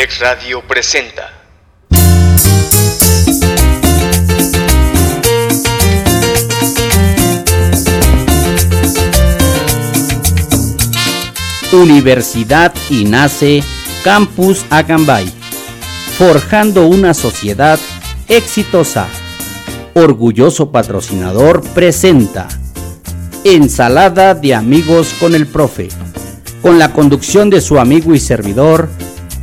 Abrilex Radio presenta. Universidad y nace Campus Acambay, forjando una sociedad exitosa. Orgulloso patrocinador presenta Ensalada de amigos con el profe, con la conducción de su amigo y servidor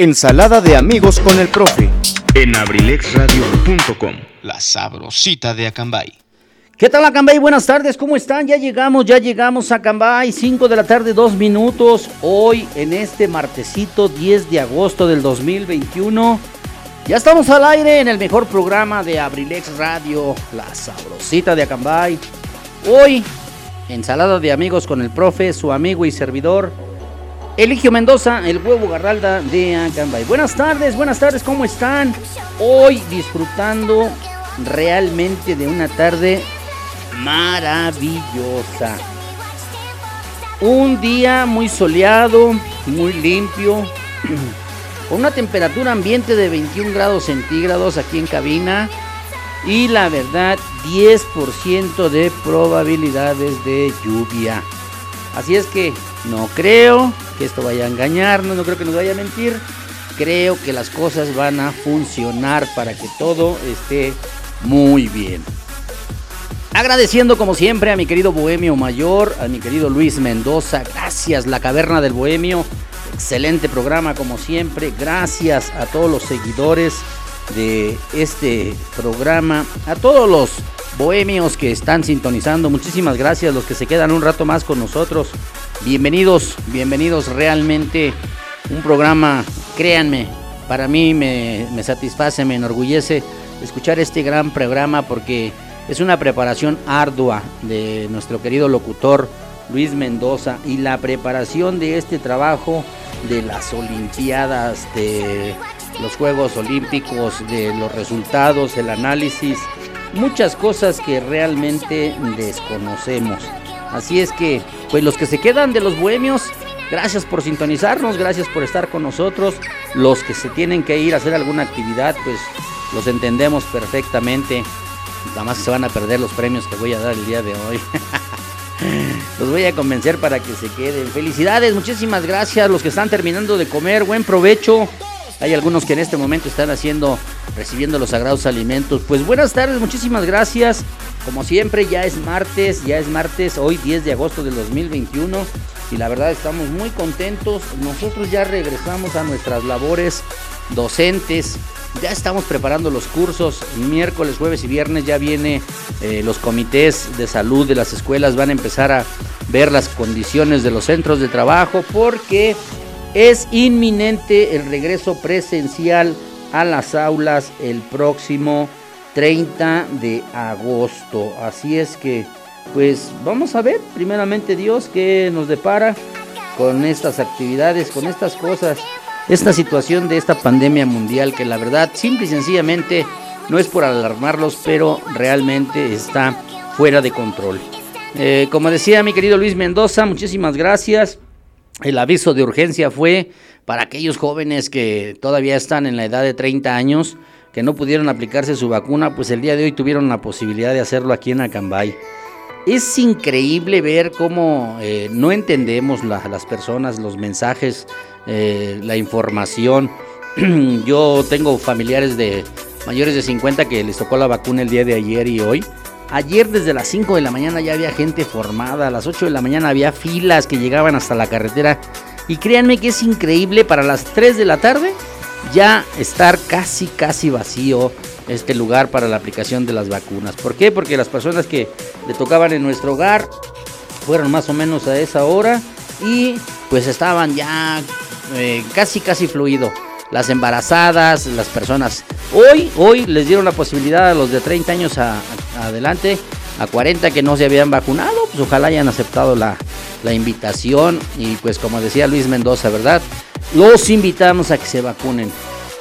Ensalada de amigos con el profe. en abrilexradio.com. La sabrosita de Acambay. ¿Qué tal Acambay? Buenas tardes, ¿cómo están? Ya llegamos, ya llegamos a Acambay, 5 de la tarde, 2 minutos. Hoy en este martesito 10 de agosto del 2021. Ya estamos al aire en el mejor programa de Abrilex Radio, La Sabrosita de Acambay. Hoy, ensalada de amigos con el profe, su amigo y servidor, Eligio Mendoza, el huevo garralda de Acambay. Buenas tardes, buenas tardes, ¿cómo están? Hoy disfrutando realmente de una tarde maravillosa. Un día muy soleado, muy limpio, con una temperatura ambiente de 21 grados centígrados aquí en cabina y la verdad 10% de probabilidades de lluvia. Así es que no creo que esto vaya a engañarnos, no creo que nos vaya a mentir. Creo que las cosas van a funcionar para que todo esté muy bien. Agradeciendo como siempre a mi querido Bohemio Mayor, a mi querido Luis Mendoza, gracias La Caverna del Bohemio, excelente programa como siempre, gracias a todos los seguidores de este programa, a todos los bohemios que están sintonizando, muchísimas gracias, los que se quedan un rato más con nosotros, bienvenidos, bienvenidos realmente, un programa, créanme, para mí me, me satisface, me enorgullece escuchar este gran programa porque es una preparación ardua de nuestro querido locutor Luis Mendoza y la preparación de este trabajo de las Olimpiadas, de los Juegos Olímpicos, de los resultados, el análisis, muchas cosas que realmente desconocemos. Así es que, pues los que se quedan de los bohemios, gracias por sintonizarnos, gracias por estar con nosotros. Los que se tienen que ir a hacer alguna actividad, pues los entendemos perfectamente. Nada más se van a perder los premios que voy a dar el día de hoy. los voy a convencer para que se queden. Felicidades, muchísimas gracias. Los que están terminando de comer, buen provecho. Hay algunos que en este momento están haciendo, recibiendo los sagrados alimentos. Pues buenas tardes, muchísimas gracias. Como siempre, ya es martes, ya es martes, hoy 10 de agosto del 2021. Y la verdad estamos muy contentos. Nosotros ya regresamos a nuestras labores docentes. Ya estamos preparando los cursos. Miércoles, jueves y viernes ya viene eh, los comités de salud de las escuelas. Van a empezar a ver las condiciones de los centros de trabajo porque es inminente el regreso presencial a las aulas el próximo 30 de agosto. Así es que, pues vamos a ver, primeramente Dios, qué nos depara con estas actividades, con estas cosas, esta situación de esta pandemia mundial que la verdad, simple y sencillamente, no es por alarmarlos, pero realmente está fuera de control. Eh, como decía mi querido Luis Mendoza, muchísimas gracias. El aviso de urgencia fue para aquellos jóvenes que todavía están en la edad de 30 años, que no pudieron aplicarse su vacuna, pues el día de hoy tuvieron la posibilidad de hacerlo aquí en Acambay. Es increíble ver cómo eh, no entendemos la- las personas, los mensajes, eh, la información. Yo tengo familiares de mayores de 50 que les tocó la vacuna el día de ayer y hoy. Ayer desde las 5 de la mañana ya había gente formada, a las 8 de la mañana había filas que llegaban hasta la carretera. Y créanme que es increíble para las 3 de la tarde ya estar casi, casi vacío este lugar para la aplicación de las vacunas. ¿Por qué? Porque las personas que le tocaban en nuestro hogar fueron más o menos a esa hora y pues estaban ya eh, casi, casi fluido. Las embarazadas, las personas. Hoy, hoy les dieron la posibilidad a los de 30 años adelante, a 40 que no se habían vacunado, pues ojalá hayan aceptado la, la invitación y pues como decía Luis Mendoza, ¿verdad? Los invitamos a que se vacunen.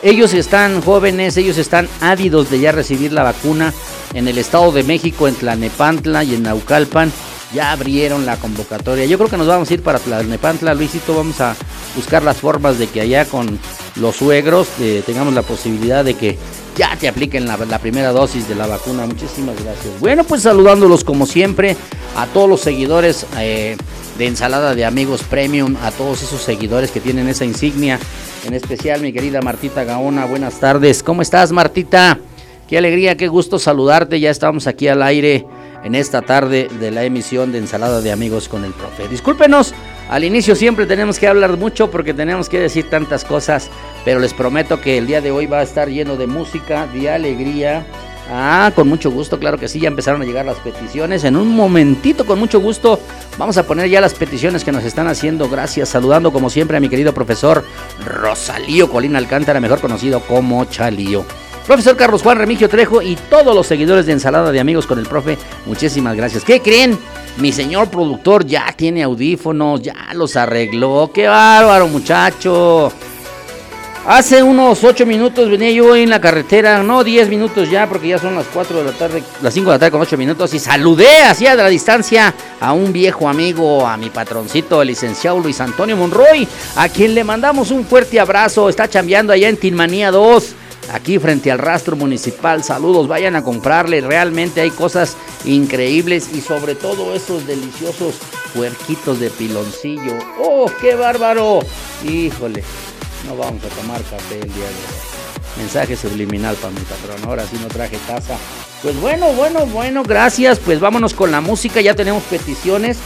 Ellos están jóvenes, ellos están ávidos de ya recibir la vacuna en el Estado de México, en Tlanepantla y en Naucalpan. Ya abrieron la convocatoria. Yo creo que nos vamos a ir para Tlanepantla, Luisito. Vamos a buscar las formas de que allá con los suegros eh, tengamos la posibilidad de que ya te apliquen la, primera dosis de la vacuna. Muchísimas gracias. Bueno, pues saludándolos como siempre a todos los seguidores eh, de Ensalada de Amigos Premium, a todos esos seguidores que tienen esa insignia. En especial mi querida Martita Gaona. Buenas tardes. ¿Cómo estás, Martita? Qué alegría, qué gusto saludarte. Ya estamos aquí al aire en esta tarde de la emisión de Ensalada de Amigos con el Profe. Discúlpenos, al inicio siempre tenemos que hablar mucho porque tenemos que decir tantas cosas, pero les prometo que el día de hoy va a estar lleno de música, de alegría. Ah, con mucho gusto, claro que sí, ya empezaron a llegar las peticiones. En un momentito, con mucho gusto, vamos a poner ya las peticiones que nos están haciendo. Gracias, saludando como siempre a mi querido profesor Rosalío Colina Alcántara, mejor conocido como Chalío. Profesor Carlos Juan Remigio Trejo y todos los seguidores de Ensalada de Amigos con el Profe, muchísimas gracias. ¿Qué creen? Mi señor productor ya tiene audífonos, ya los arregló. ¡Qué bárbaro, muchacho! Hace unos 8 minutos venía yo en la carretera, no 10 minutos ya, porque ya son las 4 de la tarde, las 5 de la tarde con 8 minutos, y saludé de la distancia a un viejo amigo, a mi patroncito, el licenciado Luis Antonio Monroy, a quien le mandamos un fuerte abrazo. Está chambeando allá en Tinmanía 2 aquí frente al rastro municipal. Saludos, vayan a comprarle. Realmente hay cosas increíbles y sobre todo esos deliciosos puerquitos de piloncillo. ¡Oh, qué bárbaro! Híjole, no vamos a tomar café el día de hoy. Mensaje subliminal para mi patrón. Ahora sí no traje taza. Pues bueno, bueno, bueno, gracias. Pues vámonos con la música. Ya tenemos peticiones.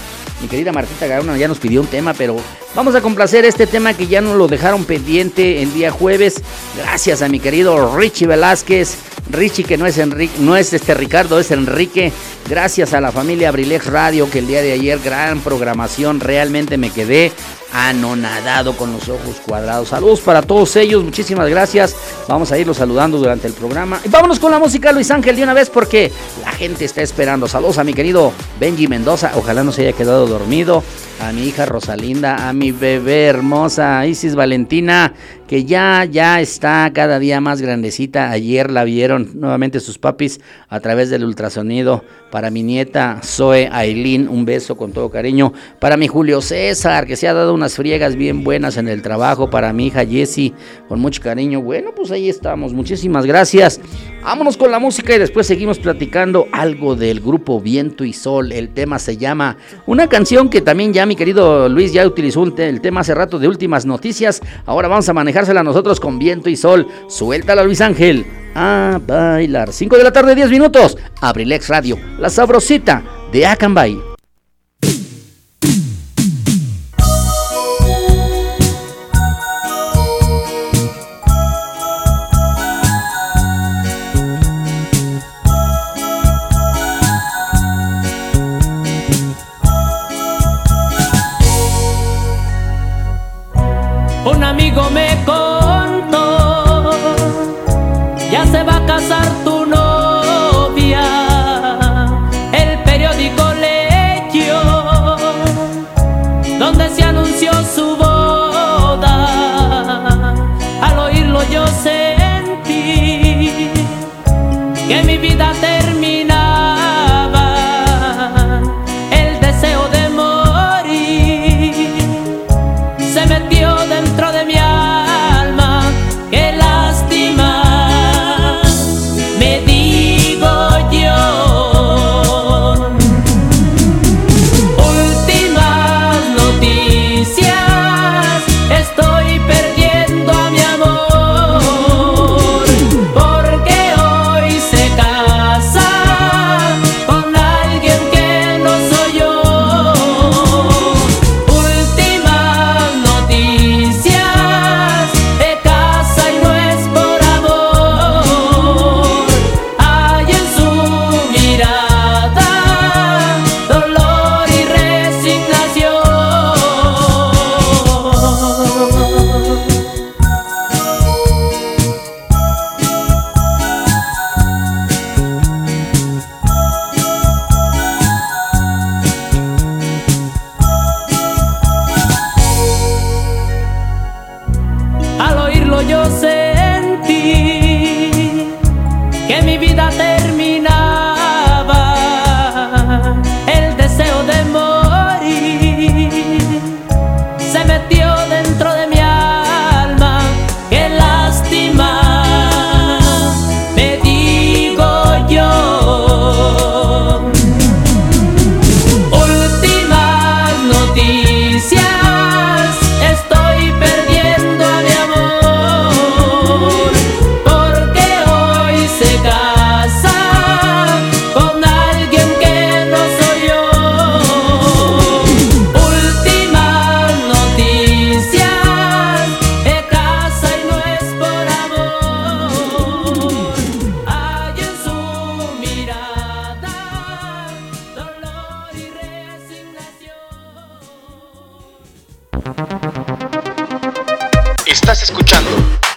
Mi querida Martita Garona ya nos pidió un tema, pero vamos a complacer este tema que ya nos lo dejaron pendiente el día jueves. Gracias a mi querido Richie Velázquez. Richie, que no es Enrique, no es este Ricardo, es Enrique. Gracias a la familia Abrilex Radio, que el día de ayer, gran programación. Realmente me quedé anonadado con los ojos cuadrados. Saludos para todos ellos, muchísimas gracias. Vamos a irlos saludando durante el programa. Y vámonos con la música Luis Ángel de una vez porque la gente está esperando. Saludos a mi querido Benji Mendoza, ojalá no se haya quedado dormido. A mi hija Rosalinda, a mi bebé hermosa Isis Valentina, que ya, ya está cada día más grandecita. Ayer la vieron nuevamente sus papis a través del ultrasonido. Para mi nieta Zoe Aileen, un beso con todo cariño. Para mi Julio César, que se ha dado unas friegas bien buenas en el trabajo. Para mi hija Jessie, con mucho cariño. Bueno, pues ahí estamos. Muchísimas gracias. Vámonos con la música y después seguimos platicando algo del grupo Viento y Sol. El tema se llama una canción que también ya mi querido Luis ya utilizó el tema hace rato de últimas noticias. Ahora vamos a manejar nosotros con viento y sol. Suéltala Luis Ángel. A bailar. 5 de la tarde, 10 minutos. Abrilex Radio, la sabrosita de Acambay.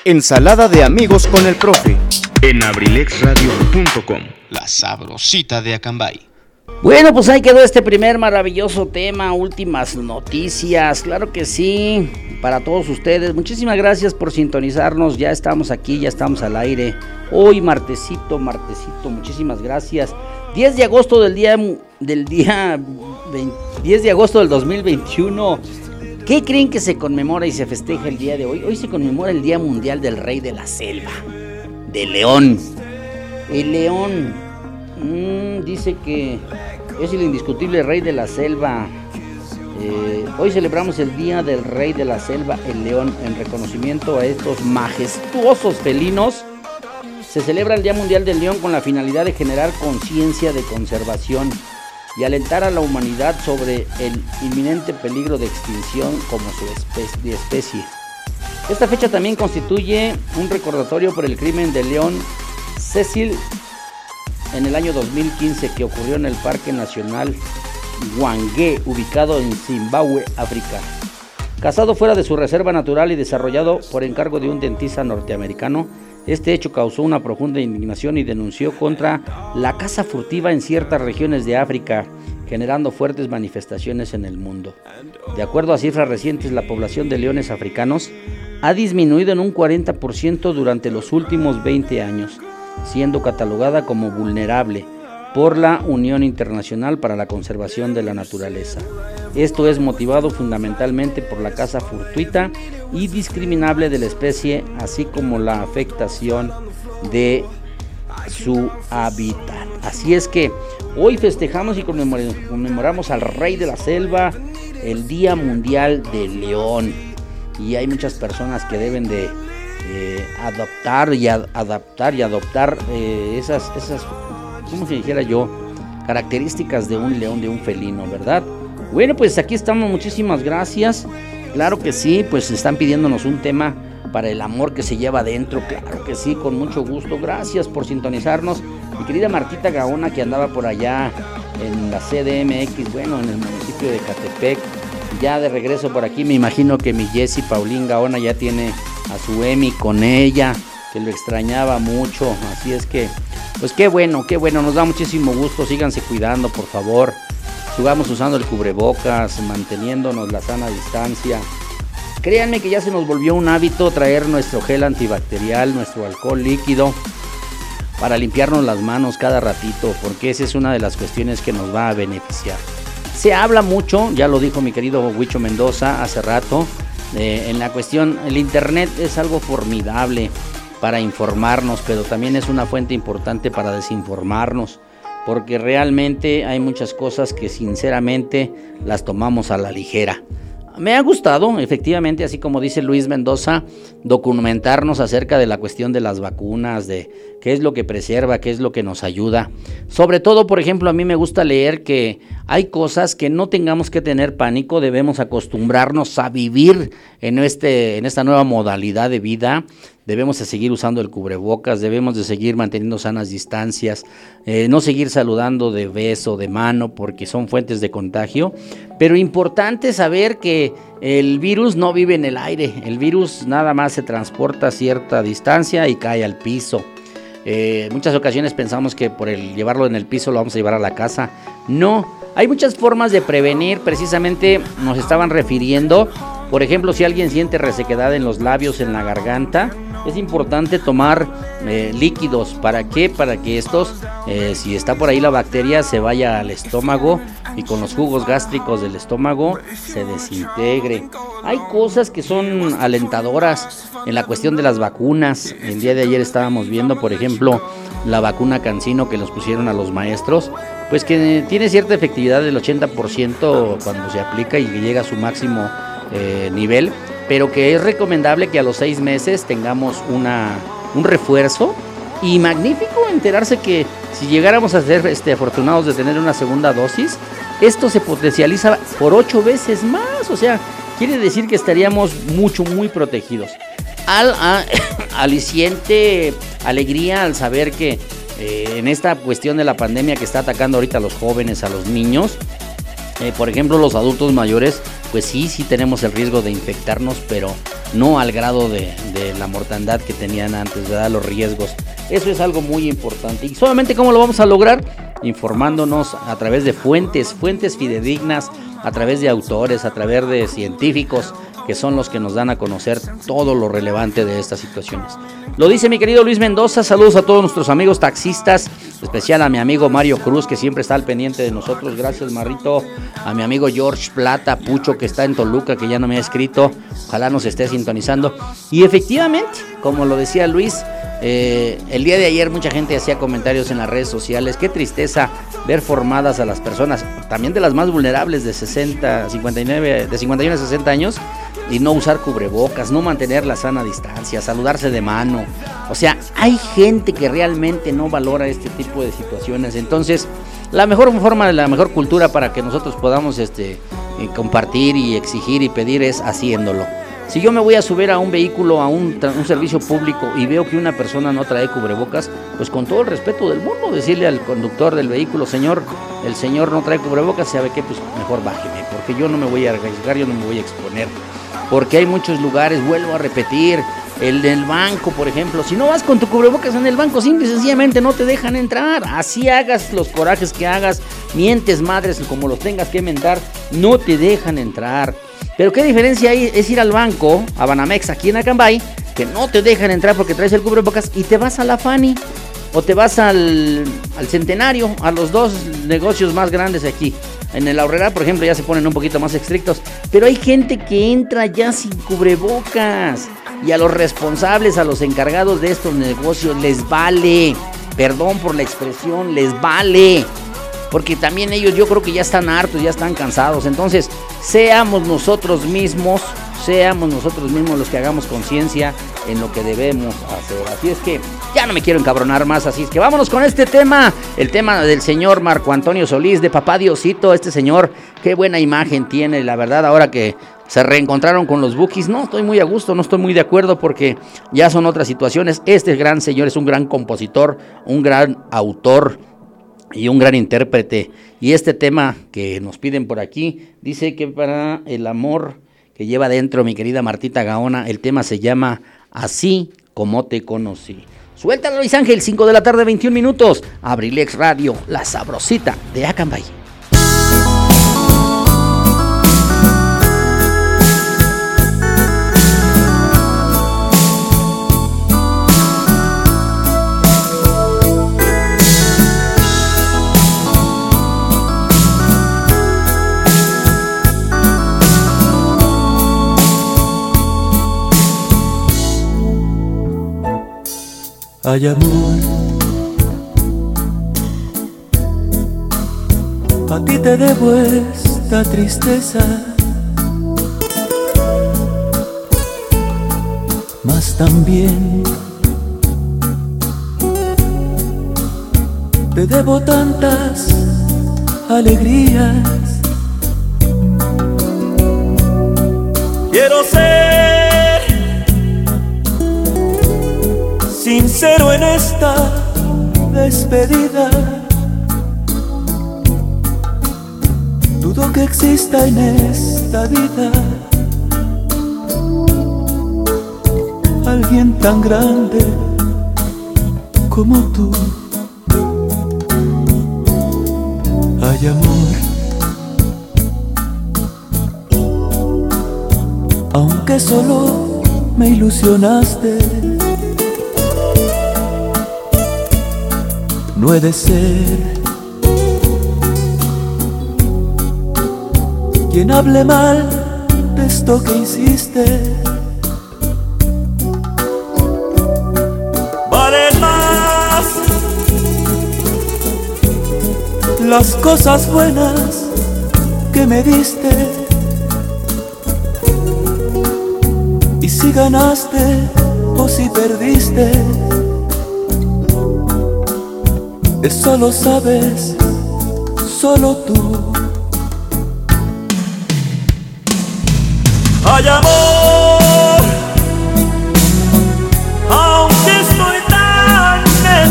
Ensalada de amigos con el profe. En abrilexradio.com. La sabrosita de Acambay. Bueno, pues ahí quedó este primer maravilloso tema, últimas noticias, claro que sí, para todos ustedes. Muchísimas gracias por sintonizarnos, ya estamos aquí, ya estamos al aire. Hoy martesito, martesito, muchísimas gracias. 10 de agosto del día del día 10 de agosto del 2021. ¿Qué creen que se conmemora y se festeja el día de hoy? Hoy se conmemora el Día Mundial del Rey de la Selva, de León. El león mm, dice que es el indiscutible rey de la selva. Eh, hoy celebramos el Día del Rey de la Selva, el león, en reconocimiento a estos majestuosos felinos. Se celebra el Día Mundial del León con la finalidad de generar conciencia de conservación y alentar a la humanidad sobre el inminente peligro de extinción como su especie. Esta fecha también constituye un recordatorio por el crimen de León Cecil en el año 2015 que ocurrió en el Parque Nacional Wangue, ubicado en Zimbabue, África. Casado fuera de su reserva natural y desarrollado por encargo de un dentista norteamericano, este hecho causó una profunda indignación y denunció contra la caza furtiva en ciertas regiones de África, generando fuertes manifestaciones en el mundo. De acuerdo a cifras recientes, la población de leones africanos ha disminuido en un 40% durante los últimos 20 años, siendo catalogada como vulnerable por la Unión Internacional para la Conservación de la Naturaleza. Esto es motivado fundamentalmente por la caza fortuita y discriminable de la especie, así como la afectación de su hábitat. Así es que hoy festejamos y conmemoramos al rey de la selva, el Día Mundial del León. Y hay muchas personas que deben de eh, adoptar y adaptar y adoptar eh, esas, esas como si dijera yo, características de un león, de un felino, ¿verdad? Bueno, pues aquí estamos, muchísimas gracias. Claro que sí, pues están pidiéndonos un tema para el amor que se lleva adentro, claro que sí, con mucho gusto. Gracias por sintonizarnos. Mi querida Martita Gaona que andaba por allá en la CDMX, bueno, en el municipio de Catepec, ya de regreso por aquí, me imagino que mi Jessie Paulín Gaona ya tiene a su Emi con ella, que lo extrañaba mucho, así es que pues qué bueno, qué bueno, nos da muchísimo gusto, síganse cuidando, por favor. Sigamos usando el cubrebocas, manteniéndonos la sana distancia. Créanme que ya se nos volvió un hábito traer nuestro gel antibacterial, nuestro alcohol líquido para limpiarnos las manos cada ratito, porque esa es una de las cuestiones que nos va a beneficiar. Se habla mucho, ya lo dijo mi querido Huicho Mendoza hace rato, eh, en la cuestión, el Internet es algo formidable para informarnos, pero también es una fuente importante para desinformarnos, porque realmente hay muchas cosas que sinceramente las tomamos a la ligera. Me ha gustado, efectivamente, así como dice Luis Mendoza, documentarnos acerca de la cuestión de las vacunas, de qué es lo que preserva, qué es lo que nos ayuda. Sobre todo, por ejemplo, a mí me gusta leer que hay cosas que no tengamos que tener pánico, debemos acostumbrarnos a vivir en, este, en esta nueva modalidad de vida, debemos de seguir usando el cubrebocas, debemos de seguir manteniendo sanas distancias, eh, no seguir saludando de beso, de mano, porque son fuentes de contagio. Pero importante saber que el virus no vive en el aire, el virus nada más se transporta a cierta distancia y cae al piso. Eh, muchas ocasiones pensamos que por el llevarlo en el piso lo vamos a llevar a la casa. No, hay muchas formas de prevenir, precisamente nos estaban refiriendo, por ejemplo, si alguien siente resequedad en los labios, en la garganta, es importante tomar eh, líquidos. ¿Para qué? Para que estos, eh, si está por ahí la bacteria, se vaya al estómago y con los jugos gástricos del estómago se desintegre. Hay cosas que son alentadoras en la cuestión de las vacunas. El día de ayer estábamos viendo, por ejemplo, la vacuna Cancino que nos pusieron a los maestros, pues que tiene cierta efectividad del 80% cuando se aplica y llega a su máximo eh, nivel, pero que es recomendable que a los seis meses tengamos una, un refuerzo y magnífico enterarse que si llegáramos a ser este, afortunados de tener una segunda dosis, esto se potencializa por ocho veces más, o sea, quiere decir que estaríamos mucho, muy protegidos. Al aliciente alegría al saber que eh, en esta cuestión de la pandemia que está atacando ahorita a los jóvenes, a los niños, eh, por ejemplo, los adultos mayores, pues sí, sí tenemos el riesgo de infectarnos, pero no al grado de, la mortandad que tenían antes, ¿verdad? Los riesgos. Eso es algo muy importante. ¿Y solamente cómo lo vamos a lograr? Informándonos a través de fuentes, fuentes fidedignas, a través de autores, a través de científicos, que son los que nos dan a conocer todo lo relevante de estas situaciones. Lo dice mi querido Luis Mendoza, saludos a todos nuestros amigos taxistas, especial a mi amigo Mario Cruz, que siempre está al pendiente de nosotros, gracias Marrito, a mi amigo George Plata, Pucho, que está en Toluca, que ya no me ha escrito, ojalá nos esté sintonizando. Y efectivamente, como lo decía Luis, eh, el día de ayer mucha gente hacía comentarios en las redes sociales, qué tristeza ver formadas a las personas, también de las más vulnerables de 60, 59, de 51 a 60 años, y no usar cubrebocas, no mantener la sana distancia, saludarse de mano. O sea, hay gente que realmente no valora este tipo de situaciones. Entonces, la mejor forma, la mejor cultura para que nosotros podamos este, eh, compartir y exigir y pedir es haciéndolo. Si yo me voy a subir a un vehículo, a un, un, servicio público y veo que una persona no trae cubrebocas, pues con todo el respeto del mundo, decirle al conductor del vehículo, señor, el señor no trae cubrebocas, ¿sabe qué? Pues mejor bájeme, porque yo no me voy a arriesgar, yo no me voy a exponer porque hay muchos lugares, vuelvo a repetir, el del banco, por ejemplo, si no vas con tu cubrebocas en el banco, simple y sencillamente no te dejan entrar. Así hagas los corajes que hagas, mientes madres como los tengas que mentar, no te dejan entrar. Pero qué diferencia hay es ir al banco, a Banamex, aquí en Acambay, que no te dejan entrar porque traes el cubrebocas y te vas a la Fani o te vas al, al Centenario, a los dos negocios más grandes aquí. En el Aurrera, por ejemplo, ya se ponen un poquito más estrictos. Pero hay gente que entra ya sin cubrebocas. Y a los responsables, a los encargados de estos negocios, les vale. Perdón por la expresión, les vale. Porque también ellos yo creo que ya están hartos, ya están cansados. Entonces, seamos nosotros mismos seamos nosotros mismos los que hagamos conciencia en lo que debemos hacer. Así es que ya no me quiero encabronar más, así es que vámonos con este tema, el tema del señor Marco Antonio Solís, de Papá Diosito, este señor, qué buena imagen tiene, la verdad, ahora que se reencontraron con los Bookies, no estoy muy a gusto, no estoy muy de acuerdo porque ya son otras situaciones. Este gran señor es un gran compositor, un gran autor y un gran intérprete. Y este tema que nos piden por aquí dice que para el amor que lleva dentro mi querida Martita Gaona. El tema se llama Así como te conocí. Suéltalo Luis Ángel, 5 de la tarde, 21 minutos. Abrilex Radio, la sabrosita de Acambay. Hay amor. A ti te debo esta tristeza, mas también te debo tantas alegrías. Quiero ser sincero en esta despedida. Dudo que exista en esta vida alguien tan grande como tú. Hay amor, aunque solo me ilusionaste no de ser quien hable mal de esto que hiciste. Valen más las cosas buenas que me diste. Y si ganaste o si perdiste, eso lo sabes solo tú. Hay amor, aunque estoy tan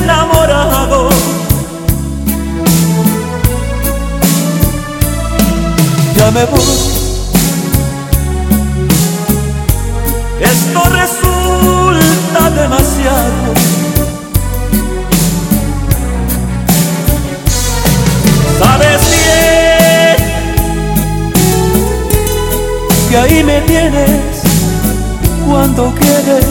enamorado. Ya me voy. Esto resulta demasiado. Que ahí me tienes cuando quieres,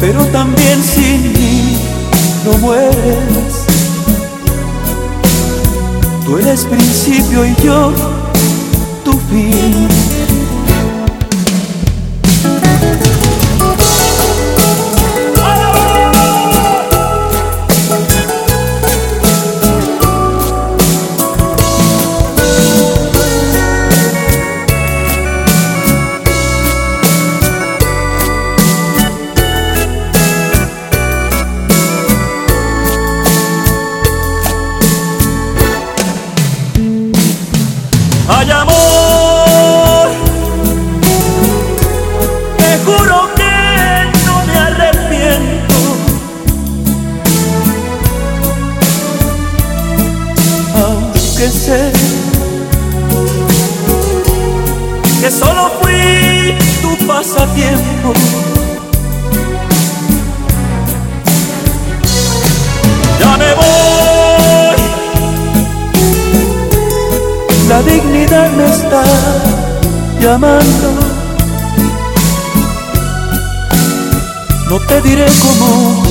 pero también sin mí no mueres. Tú eres principio y yo tu fin. Llamando. No te diré cómo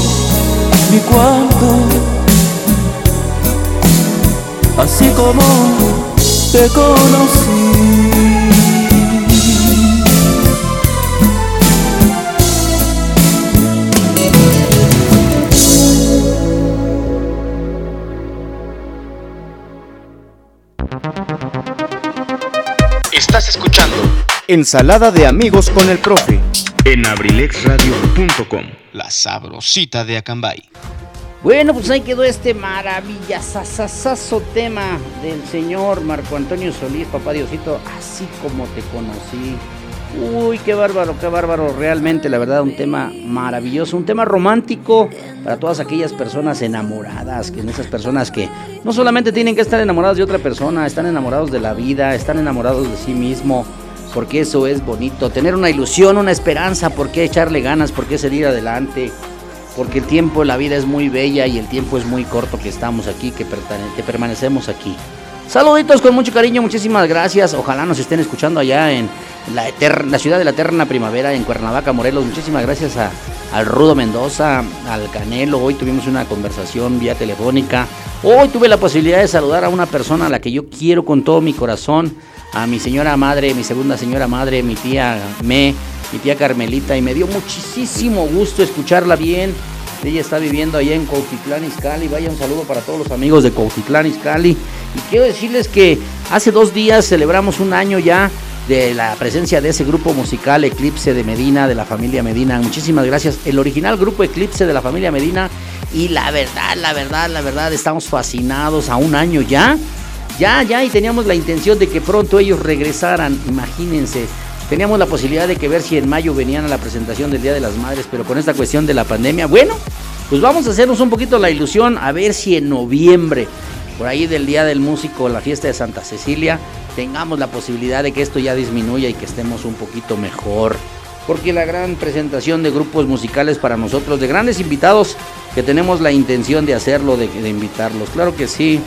ni cuándo. Así como te conocí. Ensalada de amigos con el profe. en abrilexradio.com. La sabrosita de Acambay. Bueno, pues ahí quedó este maravillasasasazo tema del señor Marco Antonio Solís, papá Diosito, así como te conocí. Uy, qué bárbaro, qué bárbaro, realmente, la verdad, un tema maravilloso, un tema romántico para todas aquellas personas enamoradas, que esas personas que no solamente tienen que estar enamoradas de otra persona, están enamorados de la vida, están enamorados de sí mismo, porque eso es bonito, tener una ilusión, una esperanza, por qué echarle ganas, por qué salir adelante, porque el tiempo, la vida es muy bella y el tiempo es muy corto que estamos aquí, que permanecemos aquí. Saluditos con mucho cariño, muchísimas gracias. Ojalá nos estén escuchando allá en la, eter- la ciudad de la eterna primavera, en Cuernavaca, Morelos. Muchísimas gracias a, al Rudo Mendoza, al Canelo. Hoy tuvimos una conversación vía telefónica. Hoy tuve la posibilidad de saludar a una persona a la que yo quiero con todo mi corazón, a mi señora madre, mi segunda señora madre, mi tía Me, mi tía Carmelita, y me dio muchísimo gusto escucharla bien. Ella está viviendo allá en Cuautitlán Izcalli. Vaya un saludo para todos los amigos de Cuautitlán Izcalli. Y quiero decirles que hace dos días celebramos un año ya de la presencia de ese grupo musical Eclipse de Medina, de la familia Medina. Muchísimas gracias. El original grupo Eclipse de la familia Medina. Y la verdad, la verdad, la verdad, estamos fascinados a un año ya. Ya, ya, y teníamos la intención de que pronto ellos regresaran, imagínense. Teníamos la posibilidad de que ver si en mayo venían a la presentación del Día de las Madres, pero con esta cuestión de la pandemia, bueno, pues vamos a hacernos un poquito la ilusión a ver si en noviembre, por ahí del Día del Músico, la fiesta de Santa Cecilia, tengamos la posibilidad de que esto ya disminuya y que estemos un poquito mejor. Porque la gran presentación de grupos musicales para nosotros, de grandes invitados, que tenemos la intención de hacerlo, de, de invitarlos. Claro que sí.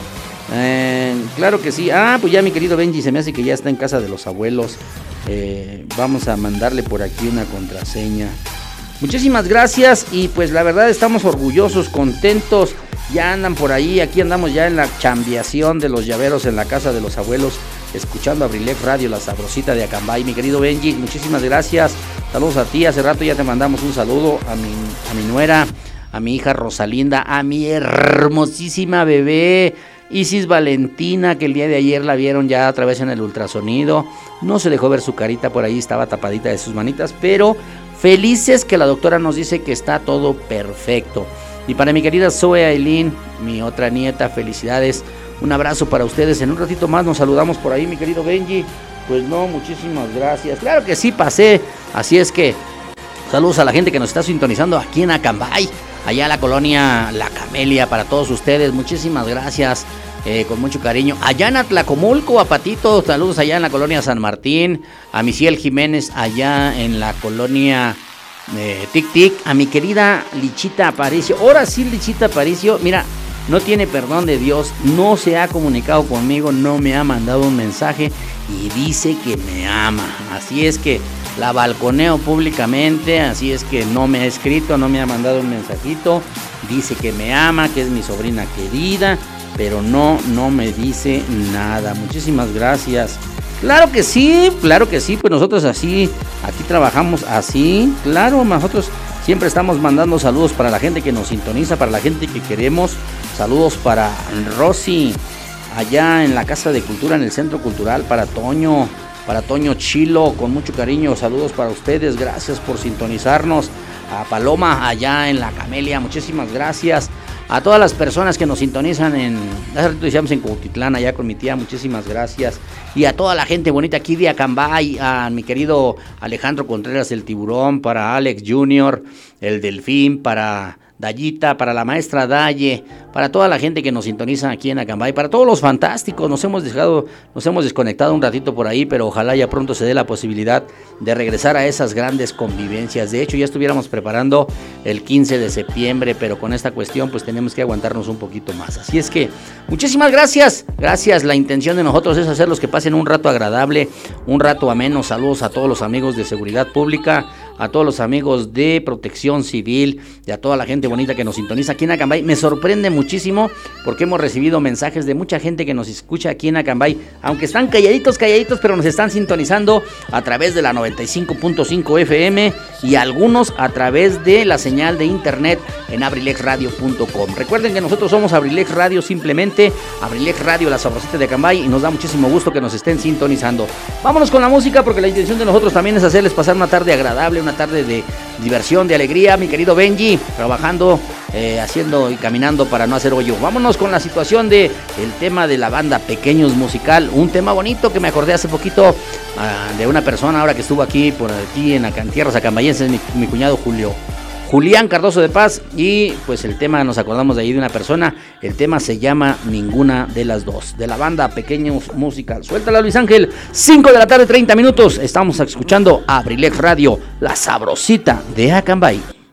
Eh, claro que sí. Ah, pues ya mi querido Benji se me hace que ya está en casa de los abuelos. Eh, vamos a mandarle por aquí una contraseña. Muchísimas gracias y pues la verdad estamos orgullosos, contentos. Ya andan por ahí, aquí andamos ya en la chambiación de los llaveros en la casa de los abuelos, escuchando Abrilex Radio, la sabrosita de Acambay. Mi querido Benji, muchísimas gracias. Saludos a ti, hace rato ya te mandamos un saludo a mi, a mi nuera, a mi hija Rosalinda, a mi hermosísima bebé. Isis Valentina, que el día de ayer la vieron ya otra vez en el ultrasonido. No se dejó ver su carita por ahí, estaba tapadita de sus manitas, pero felices que la doctora nos dice que está todo perfecto. Y para mi querida Zoe Aileen, mi otra nieta, felicidades. Un abrazo para ustedes. En un ratito más nos saludamos por ahí, mi querido Benji. Pues no, muchísimas gracias. Claro que sí pasé. Así es que saludos a la gente que nos está sintonizando aquí en Acambay, allá la colonia La Camelia, para todos ustedes. Muchísimas gracias. Eh, con mucho cariño. Allá en Atlacomulco, a Patito, saludos allá en la colonia San Martín, a Misiel Jiménez allá en la colonia eh, Tic Tic, a mi querida Lichita Aparicio. Ahora sí, Lichita Aparicio, mira, no tiene perdón de Dios, no se ha comunicado conmigo, no me ha mandado un mensaje y dice que me ama. Así es que la balconeo públicamente, así es que no me ha escrito, no me ha mandado un mensajito, dice que me ama, que es mi sobrina querida, pero no, no me dice nada. Muchísimas gracias. Claro que sí, claro que sí, pues nosotros así, aquí trabajamos así, claro, nosotros siempre estamos mandando saludos para la gente que nos sintoniza, para la gente que queremos, saludos para Rosy, allá en la Casa de Cultura, en el Centro Cultural, para Toño, para Toño Chilo, con mucho cariño, saludos para ustedes, gracias por sintonizarnos, a Paloma allá en la Camelia, muchísimas gracias. A todas las personas que nos sintonizan en, hace rato decíamos en Cuautitlán, allá con mi tía, muchísimas gracias. Y a toda la gente bonita aquí de Acambay, a mi querido Alejandro Contreras el Tiburón, para Alex Junior, el Delfín, para Dayita, para la maestra Daye, para toda la gente que nos sintoniza aquí en Acambay, para todos los fantásticos. Nos hemos dejado, nos hemos desconectado un ratito por ahí, pero ojalá ya pronto se dé la posibilidad de regresar a esas grandes convivencias. De hecho, ya estuviéramos preparando el 15 de septiembre, pero con esta cuestión pues tenemos que aguantarnos un poquito más. Así es que muchísimas gracias. Gracias. La intención de nosotros es hacerlos que pasen un rato agradable, un rato ameno. Saludos a todos los amigos de seguridad pública, a todos los amigos de protección civil y a toda la gente bonita que nos sintoniza aquí en Acambay. Me sorprende muchísimo porque hemos recibido mensajes de mucha gente que nos escucha aquí en Acambay, aunque están calladitos, calladitos, pero nos están sintonizando a través de la 95.5 FM y algunos a través de la señal de internet en abrilexradio.com. Recuerden que nosotros somos Abrilex Radio simplemente, Abrilex Radio, la sabrosita de Acambay y nos da muchísimo gusto que nos estén sintonizando. Vámonos con la música porque la intención de nosotros también es hacerles pasar una tarde agradable, una tarde de diversión, de alegría. Mi querido Benji, trabajando, eh, haciendo y caminando para no hacer hoyo. Vámonos con la situación de tema de la banda Pequeños Musical, un tema bonito que me acordé hace poquito ah, de una persona ahora que estuvo aquí por aquí en, la, en tierras acambayenses, mi, mi cuñado Julio. Julián Cardoso de Paz y pues el tema nos acordamos de ahí de una persona, el tema se llama Ninguna de las dos, de la banda Pequeños Musical. Suéltala Luis Ángel, 5 de la tarde 30 minutos, estamos escuchando Abrilex Radio, la sabrosita de Acambay.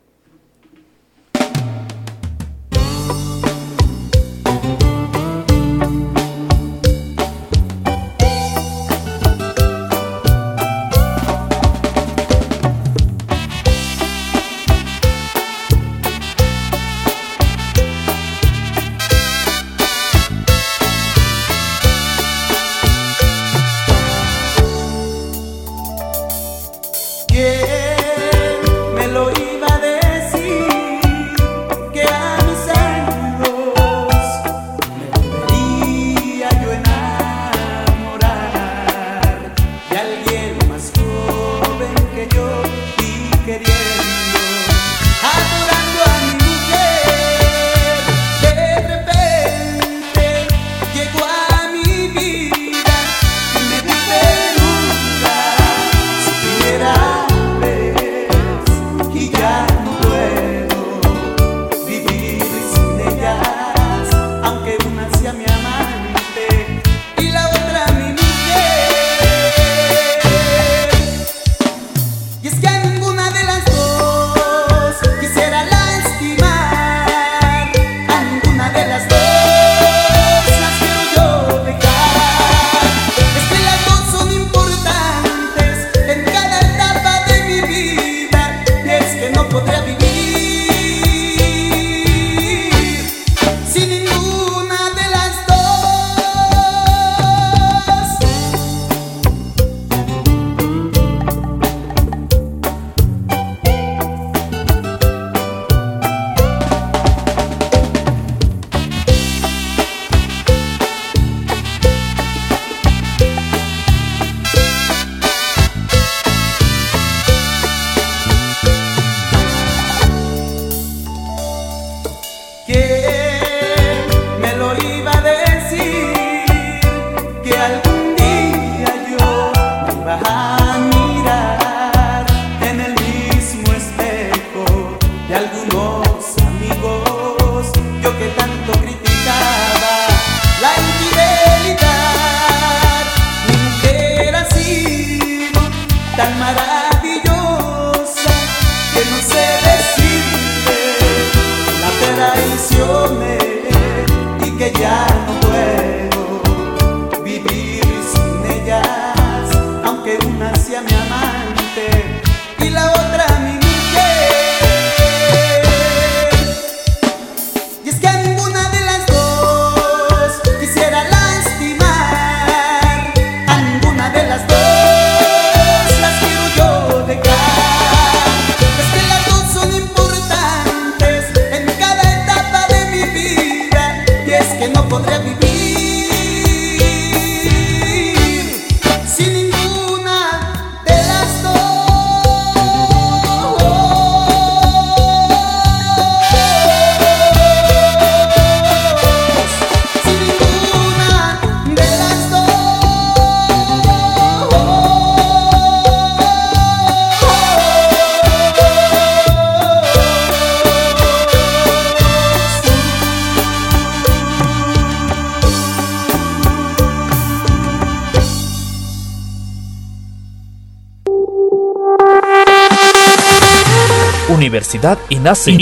Universidad INACE.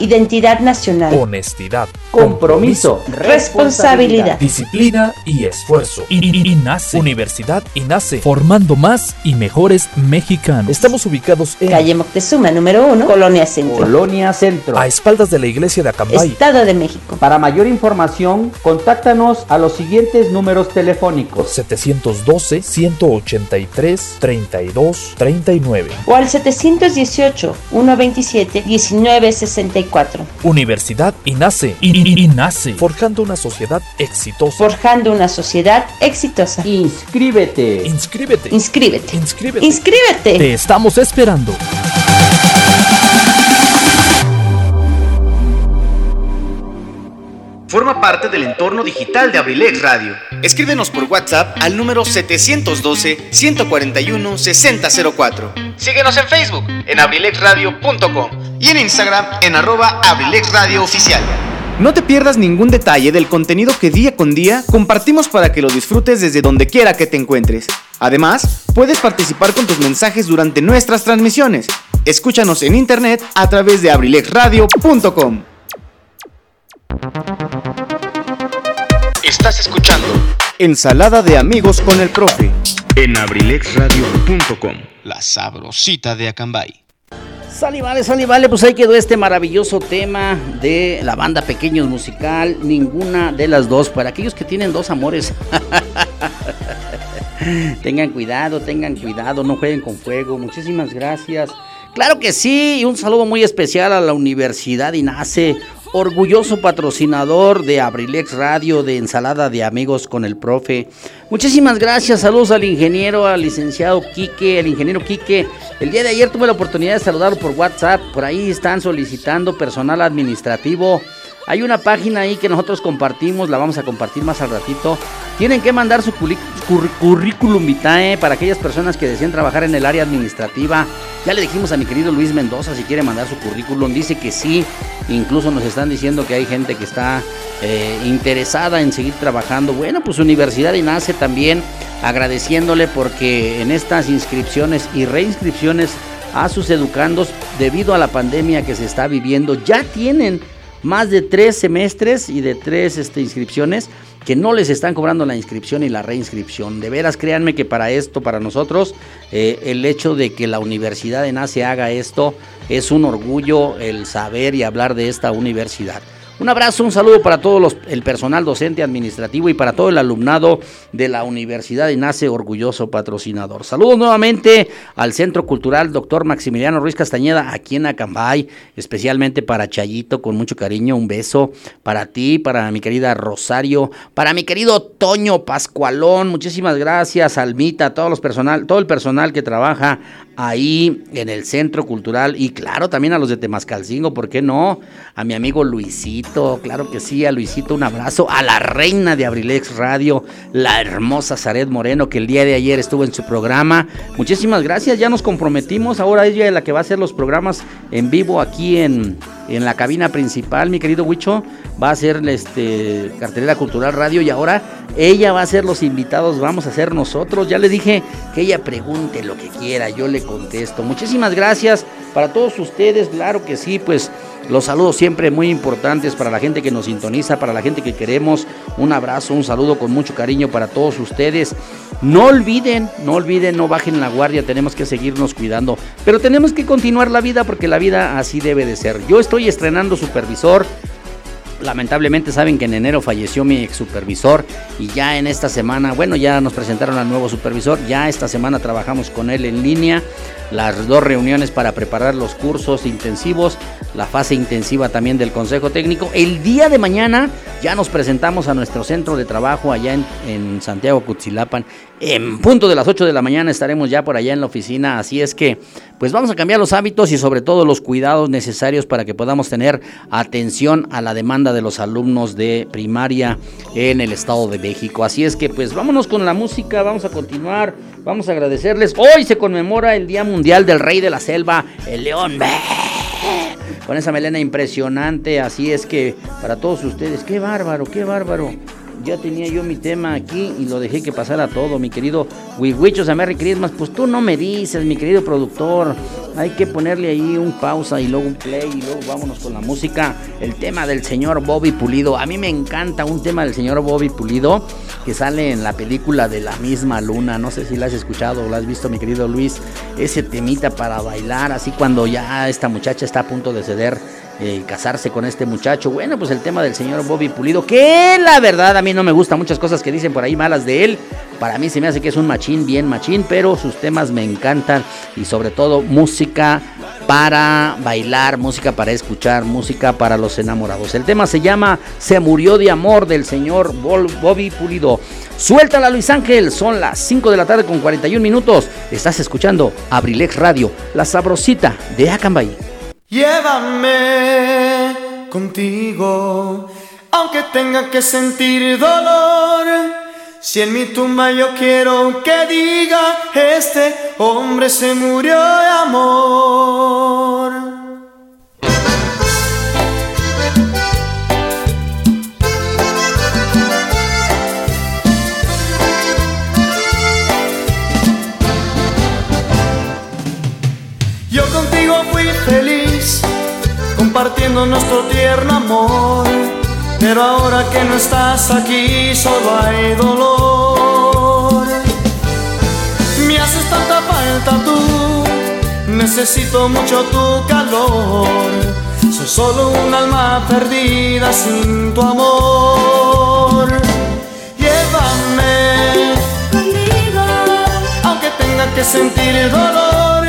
identidad nacional, Honestidad. Compromiso, responsabilidad. Disciplina y esfuerzo. I- INACE. Universidad INACE. Formando más y mejores mexicanos. Estamos ubicados en. Calle Moctezuma, número 1, Colonia Centro, Colonia Centro. A espaldas de la iglesia de Acambay. Estado de México. Para mayor información, contáctanos a los siguientes números telefónicos. 712 183 32 39. O al 718-127-1964. Universidad INACE. I- INACE. Forjando una sociedad exitosa. Forjando una sociedad exitosa. Inscríbete. Inscríbete. Inscríbete. Inscríbete. Inscríbete. Te estamos esperando. Forma parte del entorno digital de Abrilex Radio. Escríbenos por WhatsApp al número 712-141-6004. Síguenos en Facebook en abrilexradio.com y en Instagram en arroba abrilexradiooficial. No te pierdas ningún detalle del contenido que día con día compartimos para que lo disfrutes desde donde quiera que te encuentres. Además, puedes participar con tus mensajes durante nuestras transmisiones. Escúchanos en internet a través de abrilexradio.com. Estás escuchando Ensalada de amigos con el profe. en abrilexradio.com. La sabrosita de Acambay. Sale, vale, sale, vale, pues ahí quedó este maravilloso tema de la banda Pequeños Musical. Ninguna de las dos, para aquellos que tienen dos amores. tengan cuidado, tengan cuidado, no jueguen con fuego. Muchísimas gracias. Claro que sí, y un saludo muy especial a la Universidad INACE, orgulloso patrocinador de Abrilex Radio, de Ensalada de Amigos con el Profe. Muchísimas gracias, saludos al ingeniero, al licenciado Quique, el ingeniero Quique. El día de ayer tuve la oportunidad de saludarlo por WhatsApp, por ahí están solicitando personal administrativo. Hay una página ahí que nosotros compartimos, la vamos a compartir más al ratito. Tienen que mandar su, currículum vitae para aquellas personas que desean trabajar en el área administrativa. Ya le dijimos a mi querido Luis Mendoza si quiere mandar su currículum. Dice que sí. Incluso nos están diciendo que hay gente que está eh, interesada en seguir trabajando. Bueno, pues Universidad nace también agradeciéndole porque en estas inscripciones y reinscripciones a sus educandos debido a la pandemia que se está viviendo ya tienen más de tres semestres y de tres este, inscripciones que no les están cobrando la inscripción y la reinscripción. De veras, créanme que para esto, para nosotros, eh, el hecho de que la Universidad de NACE haga esto es un orgullo el saber y hablar de esta universidad. Un abrazo, un saludo para todo el personal docente administrativo y para todo el alumnado de la Universidad de Nace, orgulloso patrocinador. Saludos nuevamente al Centro Cultural Doctor Maximiliano Ruiz Castañeda aquí en Acambay, especialmente para Chayito, con mucho cariño, un beso para ti, para mi querida Rosario, para mi querido Toño Pascualón, muchísimas gracias, Almita, todos los personal, todo el personal que trabaja ahí en el Centro Cultural y claro, también a los de Temascalcingo, ¿por qué no? A mi amigo Luisito, claro que sí, a Luisito un abrazo, a la reina de Abrilex Radio, la hermosa Zaret Moreno, que el día de ayer estuvo en su programa. Muchísimas gracias, ya nos comprometimos, ahora ella es la que va a hacer los programas en vivo aquí en, en la cabina principal, mi querido Huicho, va a ser este, cartelera cultural radio y ahora ella va a ser los invitados, vamos a ser nosotros. Ya le dije que ella pregunte lo que quiera, yo le contesto. Muchísimas gracias para todos ustedes, claro que sí, pues los saludos siempre muy importantes para la gente que nos sintoniza, para la gente que queremos. Un abrazo, un saludo con mucho cariño para todos ustedes. No olviden, no olviden, no bajen la guardia, tenemos que seguirnos cuidando. Pero tenemos que continuar la vida porque la vida así debe de ser. Yo estoy estrenando supervisor. Lamentablemente saben que en enero falleció mi ex supervisor y ya en esta semana, bueno, ya nos presentaron al nuevo supervisor, ya esta semana trabajamos con él en línea las dos reuniones para preparar los cursos intensivos, la fase intensiva también del Consejo Técnico. El día de mañana ya nos presentamos a nuestro centro de trabajo allá en, Santiago Cutzilapan. En punto de las 8 de la mañana estaremos ya por allá en la oficina, así es que pues vamos a cambiar los hábitos y sobre todo los cuidados necesarios para que podamos tener atención a la demanda de los alumnos de primaria en el Estado de México. Así es que pues vámonos con la música, vamos a continuar, vamos a agradecerles. Hoy se conmemora el Día Mundial del Rey de la Selva, el León. Con esa melena impresionante, así es que para todos ustedes, qué bárbaro, qué bárbaro ya tenía yo mi tema aquí y lo dejé que pasara todo, mi querido Wiwichos a Merry Christmas. Pues tú no me dices, mi querido productor. Hay que ponerle ahí un pausa y luego un play y luego vámonos con la música. El tema del señor Bobby Pulido. A mí me encanta un tema del señor Bobby Pulido que sale en la película de la misma luna. No sé si la has escuchado o la has visto, mi querido Luis. Ese temita para bailar, así cuando ya esta muchacha está a punto de ceder eh, casarse con este muchacho. Bueno, pues el tema del señor Bobby Pulido, que la verdad a mí no me gustan muchas cosas que dicen por ahí malas de él. Para mí se me hace que es un machín, bien machín, pero sus temas me encantan y sobre todo música para bailar, música para escuchar, música para los enamorados. El tema se llama Se murió de amor del señor Bobby Pulido. Suéltala Luis Ángel, son las 5 de la tarde con 41 minutos. Estás escuchando Abrilex Radio, la sabrosita de Acambay. Llévame contigo, aunque tenga que sentir dolor. Si en mi tumba yo quiero que diga, este hombre se murió de amor. Nuestro tierno amor. Pero ahora que no estás aquí, solo hay dolor. Me haces tanta falta tú, necesito mucho tu calor. Soy solo un alma perdida sin tu amor. Llévame conmigo, aunque tenga que sentir el dolor.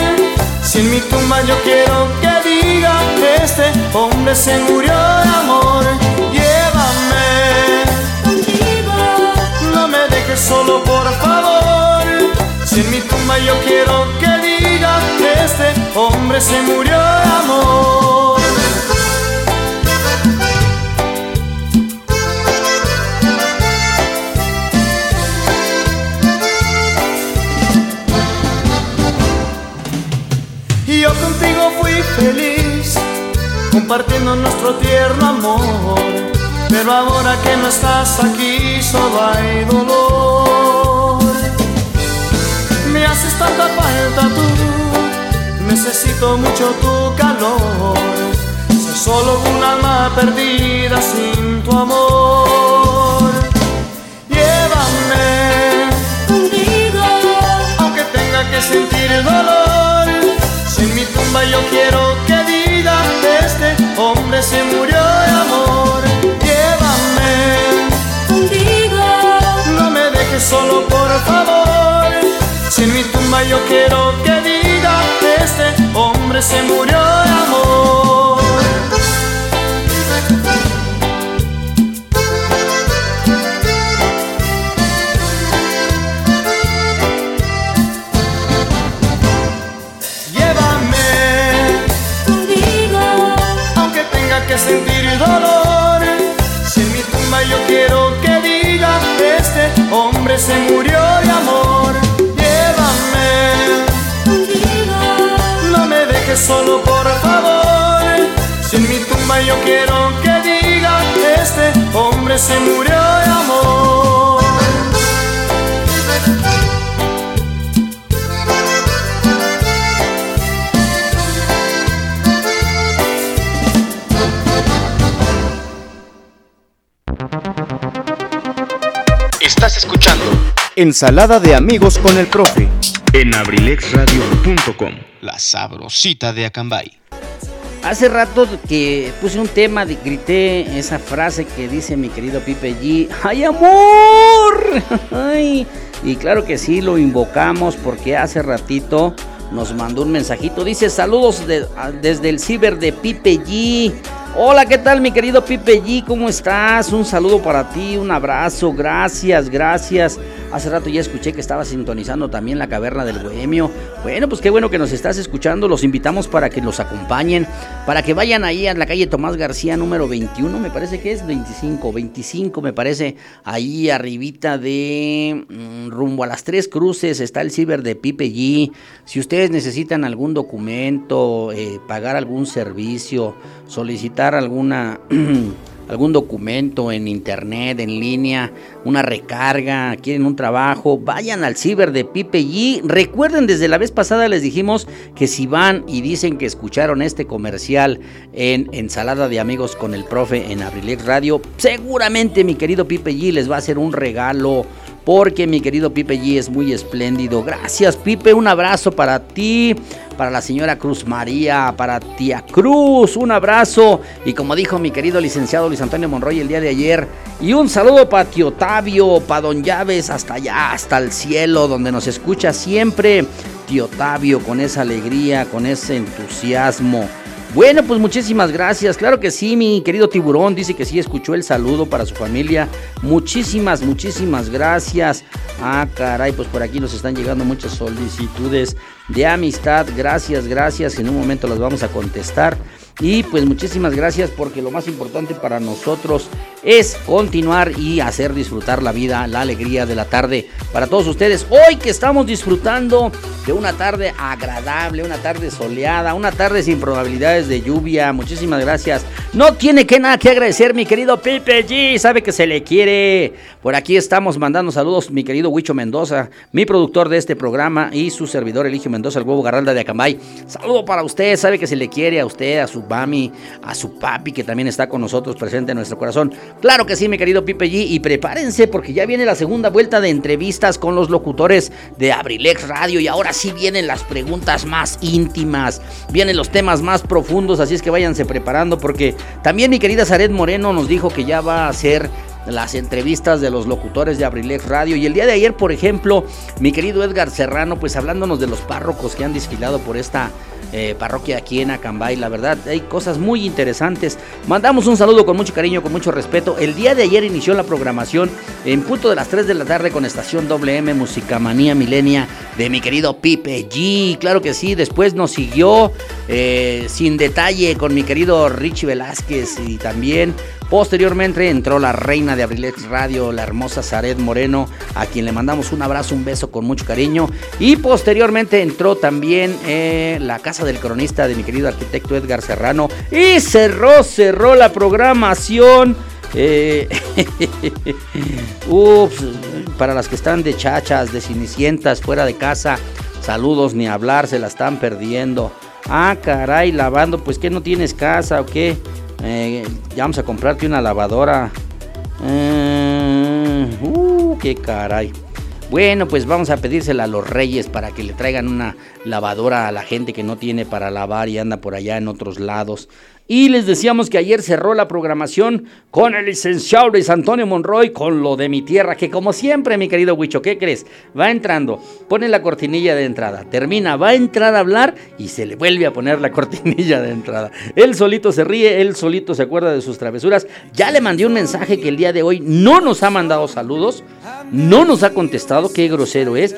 Si en mi tumba yo quiero que este hombre se murió de amor. Llévame contigo, no me dejes solo por favor. Si en mi tumba yo quiero que diga que este hombre se murió de amor. Feliz compartiendo nuestro tierno amor. Pero ahora que no estás aquí solo hay dolor. Me haces tanta falta tú, necesito mucho tu calor. Soy solo un alma perdida sin tu amor. Llévame contigo, aunque tenga que sentir el dolor. Yo quiero que diga este hombre se murió de amor. Llévame contigo, no me dejes solo por favor. Si en mi tumba yo quiero que diga este hombre se murió hombre se murió de amor. Llévame no me dejes solo por favor. Si en mi tumba yo quiero que diga este hombre se murió de amor. Ensalada de amigos con el profe. en abrilexradio.com. La sabrosita de Acambay. Hace rato que puse un tema, de- grité esa frase que dice mi querido Pipe G. ¡Ay, amor! Ay. Y claro que sí, lo invocamos porque hace ratito nos mandó un mensajito. Dice saludos de- desde el ciber de Pipe G. Hola, ¿qué tal mi querido Pipe G? ¿Cómo estás? Un saludo para ti, un abrazo, gracias, gracias. Hace rato ya escuché que estaba sintonizando también la caverna del Bohemio. Bueno, pues qué bueno que nos estás escuchando. Los invitamos para que nos acompañen, para que vayan ahí a la calle Tomás García número 21, me parece que es 25, 25 me parece, ahí arribita de mm, rumbo a las tres cruces está el ciber de Pipe G. Si ustedes necesitan algún documento, eh, pagar algún servicio, solicitar alguna algún documento en internet, en línea, una recarga, quieren un trabajo, vayan al ciber de Pipe G. Recuerden, desde la vez pasada les dijimos que si van y dicen que escucharon este comercial en Ensalada de Amigos con el Profe en Abrilex Radio, seguramente mi querido Pipe G les va a hacer un regalo. Porque mi querido Pipe G es muy espléndido. Gracias, Pipe. Un abrazo para ti, para la señora Cruz María, para tía Cruz. Un abrazo. Y como dijo mi querido licenciado Luis Antonio Monroy el día de ayer. Y un saludo para tío Tavio, para don Llaves, hasta allá, hasta el cielo, donde nos escucha siempre. Tío Tavio, con esa alegría, con ese entusiasmo. Bueno, pues muchísimas gracias. Claro que sí, mi querido tiburón dice que sí escuchó el saludo para su familia. Muchísimas, muchísimas gracias. Ah, caray, pues por aquí nos están llegando muchas solicitudes de amistad. Gracias, gracias. En un momento las vamos a contestar. Y pues muchísimas gracias porque lo más importante para nosotros es continuar y hacer disfrutar la vida, la alegría de la tarde para todos ustedes. Hoy que estamos disfrutando de una tarde agradable, una tarde soleada, una tarde sin probabilidades de lluvia. Muchísimas gracias. No tiene que nada que agradecer mi querido Pipe G, sabe que se le quiere. Por aquí estamos mandando saludos mi querido Huicho Mendoza, mi productor de este programa y su servidor Eligio Mendoza, el huevo Garralda de Acambay. Saludo para usted, sabe que se le quiere a usted, a su mami, a su papi que también está con nosotros presente en nuestro corazón. Claro que sí, mi querido Pipe G, y prepárense porque ya viene la segunda vuelta de entrevistas con los locutores de Abrilex Radio y ahora sí vienen las preguntas más íntimas, vienen los temas más profundos, así es que váyanse preparando porque también mi querida Zaret Moreno nos dijo que ya va a hacer las entrevistas de los locutores de Abrilex Radio. Y el día de ayer, por ejemplo, mi querido Edgar Serrano, pues hablándonos de los párrocos que han desfilado por esta eh, parroquia aquí en Acambay. La verdad, hay cosas muy interesantes. Mandamos un saludo con mucho cariño, con mucho respeto. El día de ayer inició la programación en punto de las 3 de la tarde con estación WM Musicamanía Milenia de mi querido Pipe G. Claro que sí, después nos siguió eh, sin detalle con mi querido Richie Velázquez y también posteriormente entró la reina de Abrilex Radio, la hermosa Zaret Moreno, a quien le mandamos un abrazo, un beso con mucho cariño. Y posteriormente entró también eh, la casa del cronista de mi querido arquitecto Edgar Serrano. Y cerró, cerró la programación. Eh, ups, para las que están de chachas, de cinicientas, fuera de casa, saludos ni hablar, se la están perdiendo. Ah, caray, lavando, pues que no tienes casa o qué. Eh, ya vamos a comprarte una lavadora. Eh, uh, qué caray. Bueno, pues vamos a pedírsela a los reyes para que le traigan una lavadora a la gente que no tiene para lavar y anda por allá en otros lados. Y les decíamos que ayer cerró la programación con el licenciado Luis Antonio Monroy, con lo de mi tierra, que como siempre, mi querido Huicho, ¿qué crees? Va entrando, pone la cortinilla de entrada, termina, va a entrar a hablar y se le vuelve a poner la cortinilla de entrada. Él solito se ríe, él solito se acuerda de sus travesuras. Ya le mandé un mensaje que el día de hoy no nos ha mandado saludos, no nos ha contestado, qué grosero es.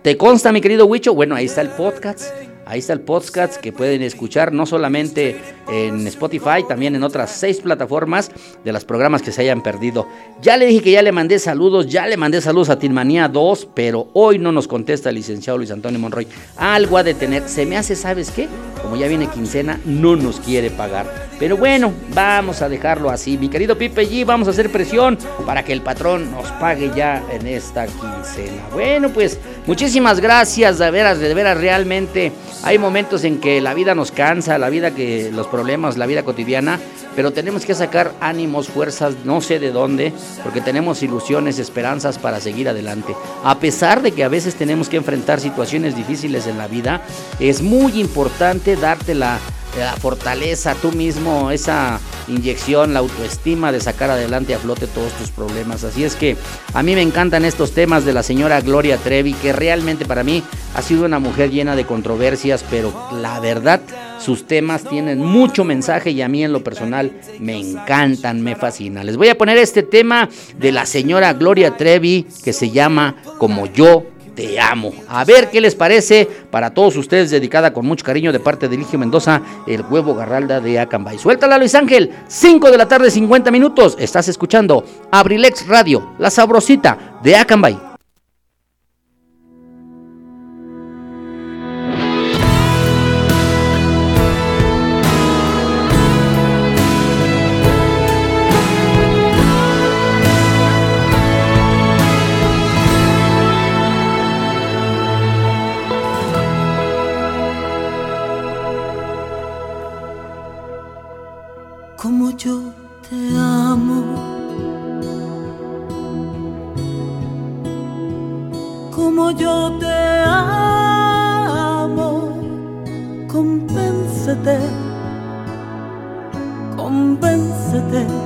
¿Te consta, mi querido Huicho? Bueno, ahí está el podcast Ahí está el podcast que pueden escuchar no solamente en Spotify, también en otras seis plataformas de los programas que se hayan perdido. Ya le dije que ya le mandé saludos, ya le mandé saludos a Tinmanía 2, pero hoy no nos contesta el licenciado Luis Antonio Monroy. Algo a detener. Se me hace, ¿sabes qué? Como ya viene quincena, no nos quiere pagar. Pero bueno, vamos a dejarlo así. Mi querido Pipe G, vamos a hacer presión para que el patrón nos pague ya en esta quincena. Bueno, pues muchísimas gracias, de veras, de veras, realmente hay momentos en que la vida nos cansa, la vida que los problemas, la vida cotidiana, pero tenemos que sacar ánimos, fuerzas, no sé de dónde, porque tenemos ilusiones, esperanzas para seguir adelante. A pesar de que a veces tenemos que enfrentar situaciones difíciles en la vida, es muy importante darte la la fortaleza, tú mismo, esa inyección, la autoestima de sacar adelante a flote todos tus problemas. Así es que a mí me encantan estos temas de la señora Gloria Trevi, que realmente para mí ha sido una mujer llena de controversias, pero la verdad, sus temas tienen mucho mensaje y a mí en lo personal me encantan, me fascinan. Les voy a poner este tema de la señora Gloria Trevi que se llama Como yo te amo. A ver qué les parece para todos ustedes, dedicada con mucho cariño de parte de Eligio Mendoza, el huevo garralda de Acambay. Suéltala, Luis Ángel, 5 de la tarde, 50 minutos. Estás escuchando Abrilex Radio, la sabrosita de Acambay. Convéncete,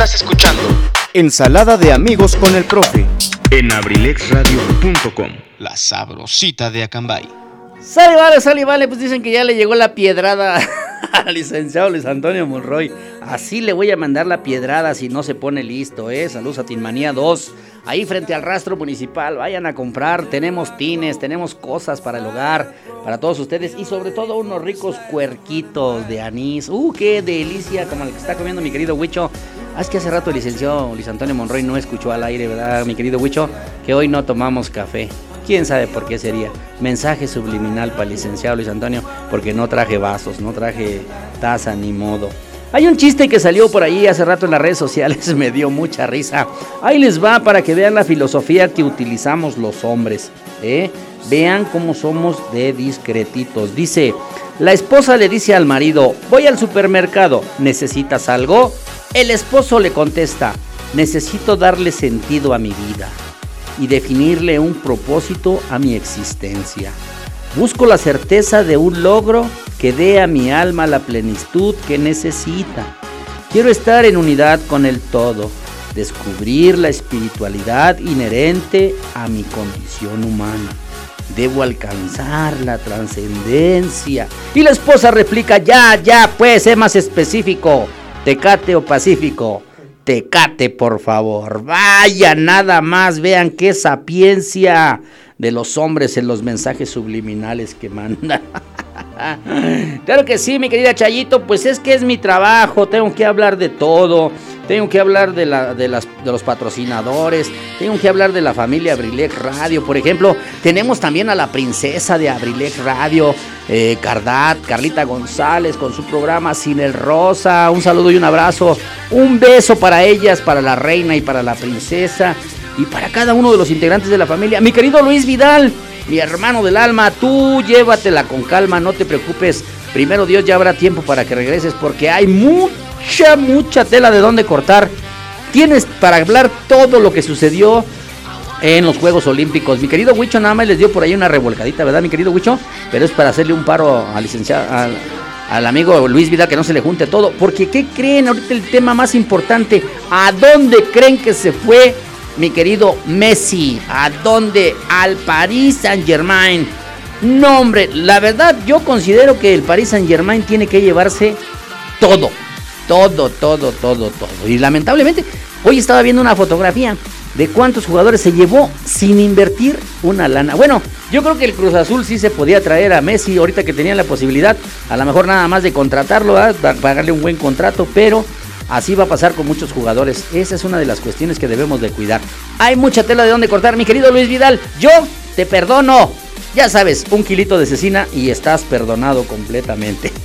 Estás escuchando Ensalada de amigos con el profe En abrilexradio.com, la sabrosita de Acambay. Sale, vale, sale, vale. Pues dicen que ya le llegó la piedrada al licenciado Luis Antonio Monroy. Así le voy a mandar la piedrada si no se pone listo, ¿eh? Saludos a Tinmanía 2. Ahí frente al rastro municipal, vayan a comprar. Tenemos tines, tenemos cosas para el hogar, para todos ustedes. Y sobre todo unos ricos cuerquitos de anís. ¡Uh, qué delicia! Como el que está comiendo mi querido Huicho. Ah, es que hace rato el licenciado Luis Antonio Monroy no escuchó al aire, ¿verdad, mi querido Huicho? Que hoy no tomamos café. ¿Quién sabe por qué sería? Mensaje subliminal para el licenciado Luis Antonio, porque no traje vasos, no traje taza ni modo. Hay un chiste que salió por ahí hace rato en las redes sociales, me dio mucha risa. Ahí les va para que vean la filosofía que utilizamos los hombres. ¿eh? Vean cómo somos de discretitos. Dice, la esposa le dice al marido, voy al supermercado, ¿necesitas algo? El esposo le contesta, necesito darle sentido a mi vida y definirle un propósito a mi existencia. Busco la certeza de un logro que dé a mi alma la plenitud que necesita. Quiero estar en unidad con el todo, descubrir la espiritualidad inherente a mi condición humana. Debo alcanzar la trascendencia. Y la esposa replica, ya, ya, pues, sé más específico. Tecate o Pacífico. Tecate, por favor. Vaya, nada más. Vean qué sapiencia de los hombres en los mensajes subliminales que mandan. claro que sí, mi querida Chayito, pues es que es mi trabajo, tengo que hablar de todo, tengo que hablar de, la, de, las, de los patrocinadores, tengo que hablar de la familia Abrilex Radio, por ejemplo, tenemos también a la princesa de Abrilex Radio, eh, Cardat, Carlita González, con su programa Sin el Rosa, un saludo y un abrazo, un beso para ellas, para la reina y para la princesa, y para cada uno de los integrantes de la familia, mi querido Luis Vidal, mi hermano del alma, tú llévatela con calma, no te preocupes. Primero Dios ya habrá tiempo para que regreses porque hay mucha, mucha tela de dónde cortar. Tienes para hablar todo lo que sucedió en los Juegos Olímpicos. Mi querido Huicho nada más les dio por ahí una revolcadita, ¿verdad, mi querido Huicho? Pero es para hacerle un paro al licenciado, al, al amigo Luis Vidal que no se le junte todo. Porque, ¿qué creen? Ahorita el tema más importante, ¿a dónde creen que se fue mi querido Messi. ¿A dónde? Al Paris Saint Germain. No, hombre, la verdad yo considero que el Paris Saint Germain tiene que llevarse todo. Todo, todo, todo, todo. Y lamentablemente, hoy estaba viendo una fotografía de cuántos jugadores se llevó sin invertir una lana. Bueno, yo creo que el Cruz Azul sí se podía traer a Messi ahorita que tenían la posibilidad, a lo mejor nada más de contratarlo, ¿verdad? pagarle un buen contrato, pero Así va a pasar con muchos jugadores. Esa es una de las cuestiones que debemos de cuidar. Hay mucha tela de donde cortar, mi querido Luis Vidal. Yo te perdono. Ya sabes, un kilito de cecina y estás perdonado completamente.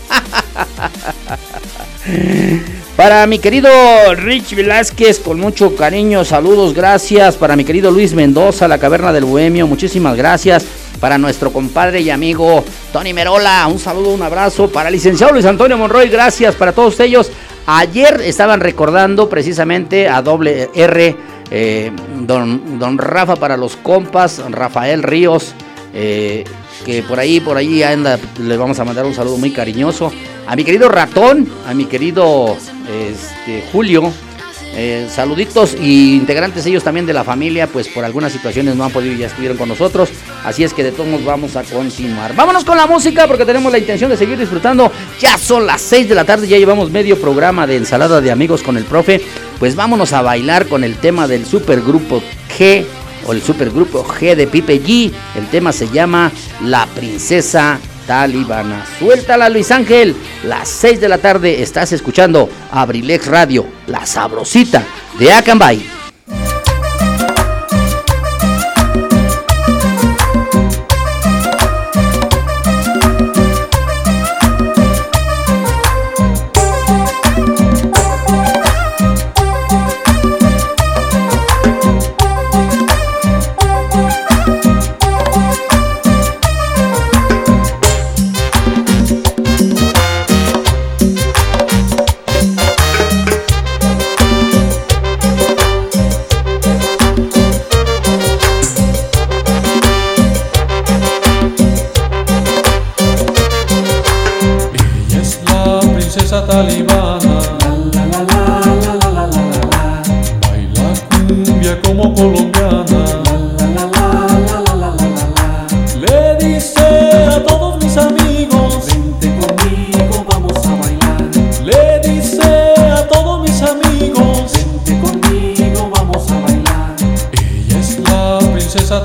Para mi querido Rich Velázquez, con mucho cariño, saludos, gracias. Para mi querido Luis Mendoza, la caverna del Bohemio, muchísimas gracias. Para nuestro compadre y amigo Tony Merola, un saludo, un abrazo. Para el licenciado Luis Antonio Monroy, gracias para todos ellos. Ayer estaban recordando precisamente a doble R, eh, don, don Rafa para los compas, Rafael Ríos. Eh, que por ahí, por ahí anda, le vamos a mandar un saludo muy cariñoso. A mi querido ratón, a mi querido este, Julio, eh, saluditos y integrantes ellos también de la familia, pues por algunas situaciones no han podido y ya estuvieron con nosotros. Así es que de todos modos vamos a continuar. Vámonos con la música porque tenemos la intención de seguir disfrutando. Ya son las 6 de la tarde, ya llevamos medio programa de ensalada de amigos con el profe. Pues vámonos a bailar con el tema del supergrupo G o el supergrupo G de Pipe G. El tema se llama La Princesa Talibana. Suéltala Luis Ángel, las 6 de la tarde estás escuchando Abrilex Radio, la sabrosita de Acambay.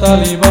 大礼包。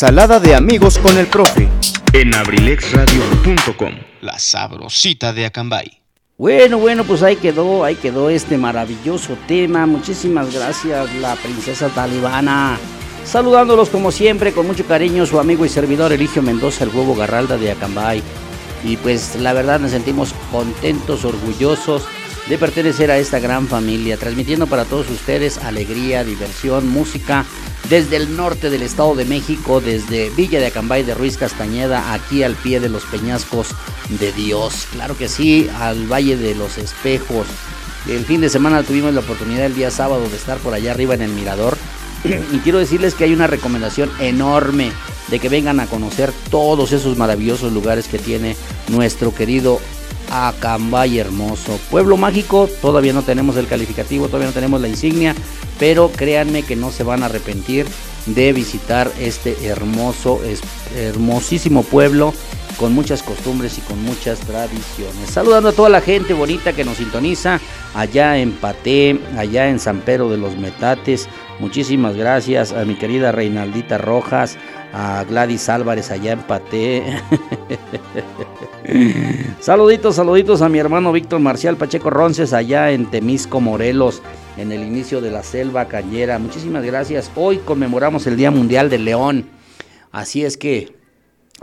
Ensalada de amigos con el profe. En abrilexradio.com. La sabrosita de Acambay. Bueno, bueno, pues ahí quedó, ahí quedó este maravilloso tema. Muchísimas gracias, la princesa talibana. Saludándolos como siempre, con mucho cariño, su amigo y servidor Eligio Mendoza, el huevo Garralda de Acambay. Y pues la verdad nos sentimos contentos, orgullosos de pertenecer a esta gran familia, transmitiendo para todos ustedes alegría, diversión, música desde el norte del Estado de México, desde Villa de Acambay de Ruiz Castañeda, aquí al pie de los peñascos de Dios. Claro que sí, al Valle de los Espejos. El fin de semana tuvimos la oportunidad el día sábado de estar por allá arriba en el Mirador. Y quiero decirles que hay una recomendación enorme de que vengan a conocer todos esos maravillosos lugares que tiene nuestro querido Acambay hermoso. Pueblo mágico, todavía no tenemos el calificativo, todavía no tenemos la insignia, pero créanme que no se van a arrepentir de visitar este hermoso, hermosísimo pueblo con muchas costumbres y con muchas tradiciones. Saludando a toda la gente bonita que nos sintoniza allá en Paté, allá en San Pedro de los Metates. Muchísimas gracias a mi querida Reinaldita Rojas, a Gladys Álvarez allá en Paté. saluditos, saluditos a mi hermano Víctor Marcial Pacheco Ronces allá en Temisco, Morelos, en el inicio de la selva cañera. Muchísimas gracias. Hoy conmemoramos el Día Mundial del León. Así es que,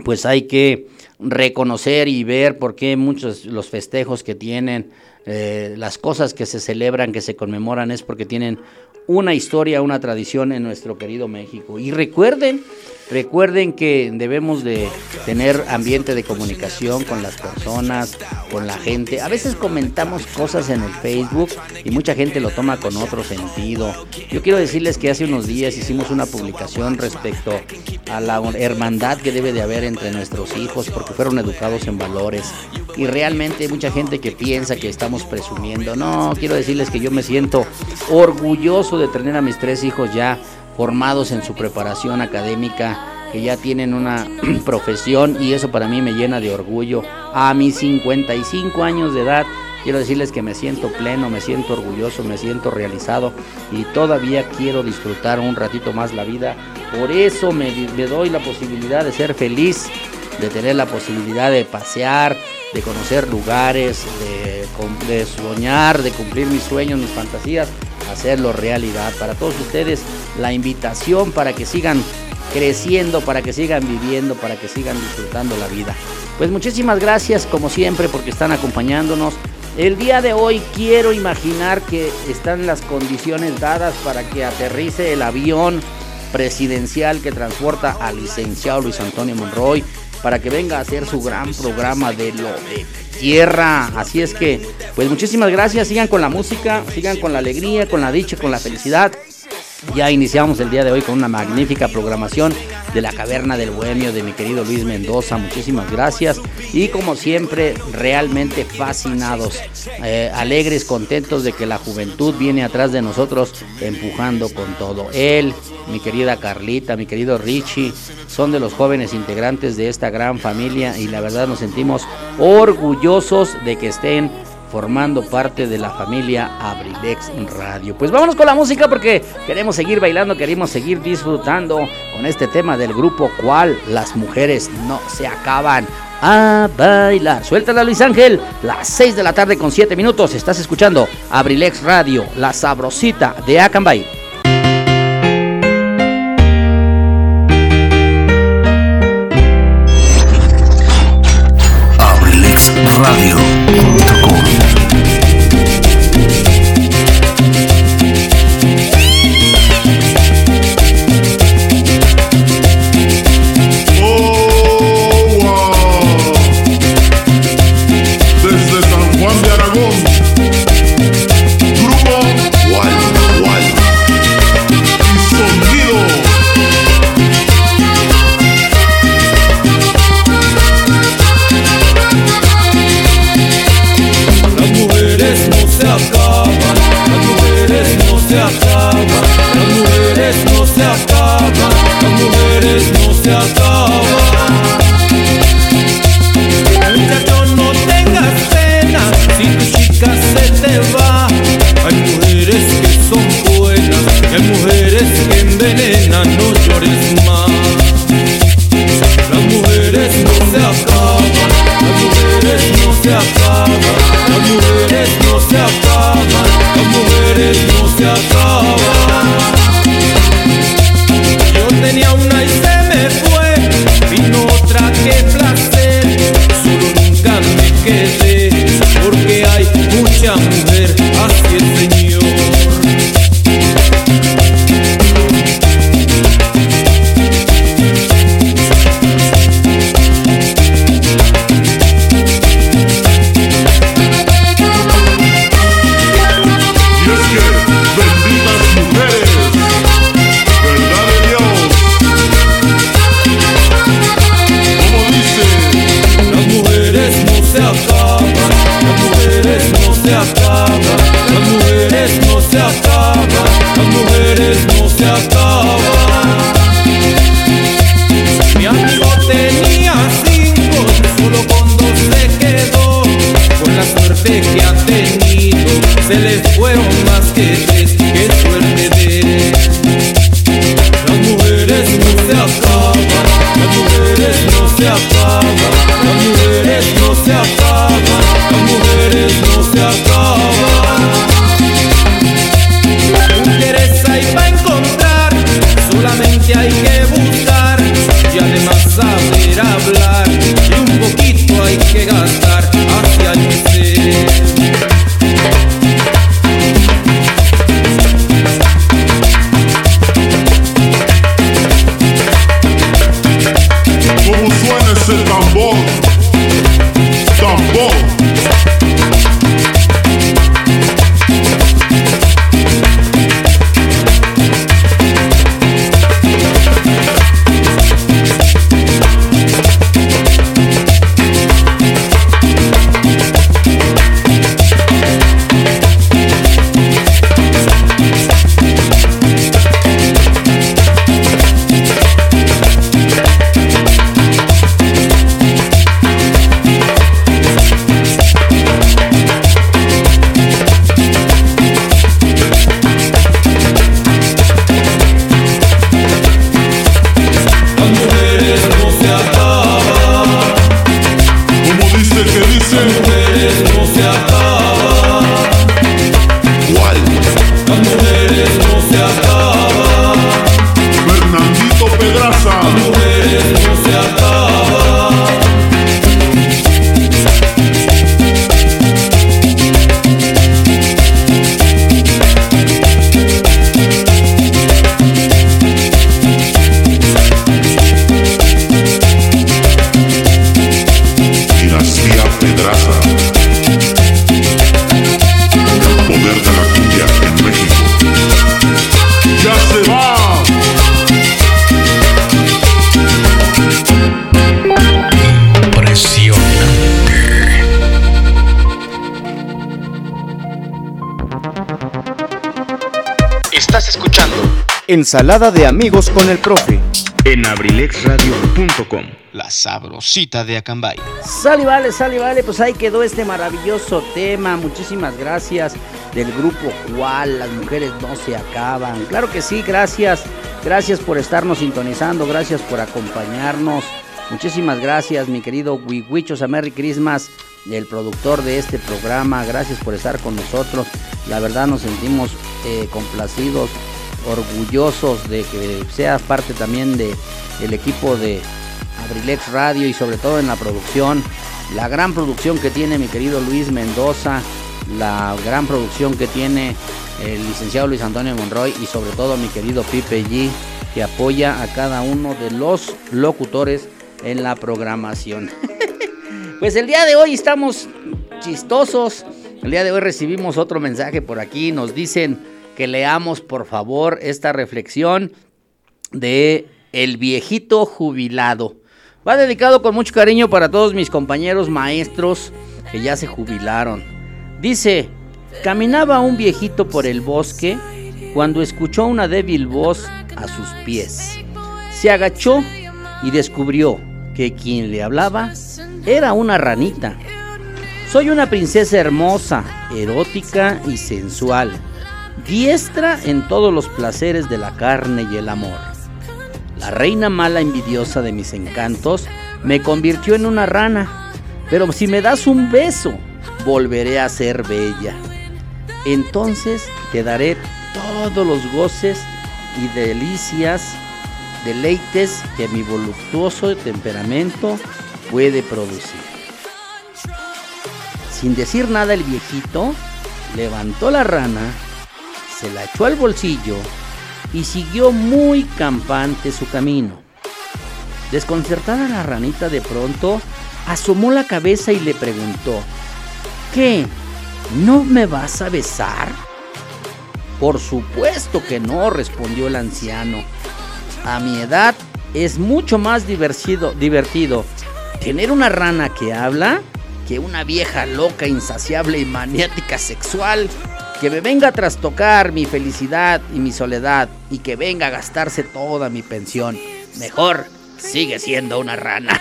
pues hay que reconocer y ver por qué muchos los festejos que tienen, eh, las cosas que se celebran, que se conmemoran, es porque tienen una historia, una tradición en nuestro querido México. Y recuerden Recuerden que debemos de tener ambiente de comunicación con las personas, con la gente. A veces comentamos cosas en el Facebook y mucha gente lo toma con otro sentido. Yo quiero decirles que hace unos días hicimos una publicación respecto a la hermandad que debe de haber entre nuestros hijos porque fueron educados en valores. Y realmente hay mucha gente que piensa que estamos presumiendo. No, quiero decirles que yo me siento orgulloso de tener a mis tres hijos ya formados en su preparación académica, que ya tienen una profesión y eso para mí me llena de orgullo. A mis 55 años de edad, quiero decirles que me siento pleno, me siento orgulloso, me siento realizado y todavía quiero disfrutar un ratito más la vida. Por eso me, doy la posibilidad de ser feliz, de tener la posibilidad de pasear, de conocer lugares, de, soñar, de cumplir mis sueños, mis fantasías hacerlo realidad. Para todos ustedes, la invitación para que sigan creciendo, para que sigan viviendo, para que sigan disfrutando la vida. Pues muchísimas gracias como siempre porque están acompañándonos. El día de hoy quiero imaginar que están las condiciones dadas para que aterrice el avión presidencial que transporta al licenciado Luis Antonio Monroy para que venga a hacer su gran programa de lo de tierra. Así es que, pues muchísimas gracias. Sigan con la música, sigan con la alegría, con la dicha, con la felicidad. Ya iniciamos el día de hoy con una magnífica programación de la Caverna del Bohemio de mi querido Luis Mendoza. Muchísimas gracias. Y como siempre, realmente fascinados, eh, alegres, contentos de que la juventud viene atrás de nosotros empujando con todo. Él, mi querida Carlita, mi querido Richie, son de los jóvenes integrantes de esta gran familia y la verdad nos sentimos orgullosos de que estén formando parte de la familia Abrilex Radio. Pues vámonos con la música porque queremos seguir bailando, queremos seguir disfrutando con este tema del grupo cual las mujeres no se acaban a bailar. Suéltala Luis Ángel, las 6 de la tarde con 7 minutos. Estás escuchando Abrilex Radio, la sabrosita de Acambay. Porque hay mucha mujer Ensalada de amigos con el profe. en abrilexradio.com. La sabrosita de Acambay. Sale, vale, sale, vale. Pues ahí quedó este maravilloso tema. Muchísimas gracias del grupo Cual. Las mujeres no se acaban. Claro que sí, gracias. Gracias por estarnos sintonizando. Gracias por acompañarnos. Muchísimas gracias, mi querido Wiwichos. A Merry Christmas, el productor de este programa. Gracias por estar con nosotros. La verdad nos sentimos eh, complacidos, orgullosos de que seas parte también de el equipo de Abrilex Radio y sobre todo en la producción, la gran producción que tiene mi querido Luis Mendoza, la gran producción que tiene el licenciado Luis Antonio Monroy y sobre todo mi querido Pipe G que apoya a cada uno de los locutores en la programación. pues el día de hoy estamos chistosos. El día de hoy recibimos otro mensaje por aquí. Nos dicen que leamos por favor esta reflexión de El viejito jubilado. Va dedicado con mucho cariño para todos mis compañeros maestros que ya se jubilaron. Dice, caminaba un viejito por el bosque cuando escuchó una débil voz a sus pies. Se agachó y descubrió que quien le hablaba era una ranita. Soy una princesa hermosa, erótica y sensual, diestra en todos los placeres de la carne y el amor. La reina mala envidiosa de mis encantos me convirtió en una rana, pero si me das un beso, volveré a ser bella. Entonces te daré todos los goces y delicias, deleites que mi voluptuoso temperamento puede producir. Sin decir nada el viejito levantó la rana, se la echó al bolsillo y siguió muy campante su camino. Desconcertada la ranita de pronto asomó la cabeza y le preguntó, ¿qué? ¿No me vas a besar? Por supuesto que no, respondió el anciano. A mi edad es mucho más divertido, divertido tener una rana que habla que una vieja loca, insaciable y maniática sexual que me venga a trastocar mi felicidad y mi soledad y que venga a gastarse toda mi pensión. Mejor sigue siendo una rana.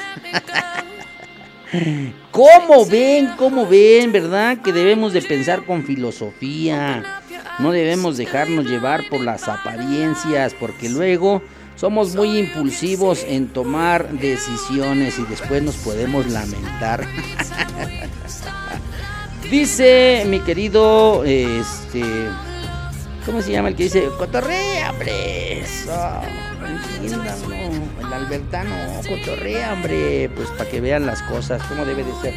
¿Cómo ven? ¿Cómo ven? ¿Verdad? Que debemos de pensar con filosofía. No debemos dejarnos llevar por las apariencias porque luego somos muy impulsivos en tomar decisiones y después nos podemos lamentar. Dice mi querido, este, ¿cómo se llama el que dice? Cotorrea, hombre. el albertano, cotorrea, hombre. Pues para que vean las cosas, cómo debe de ser.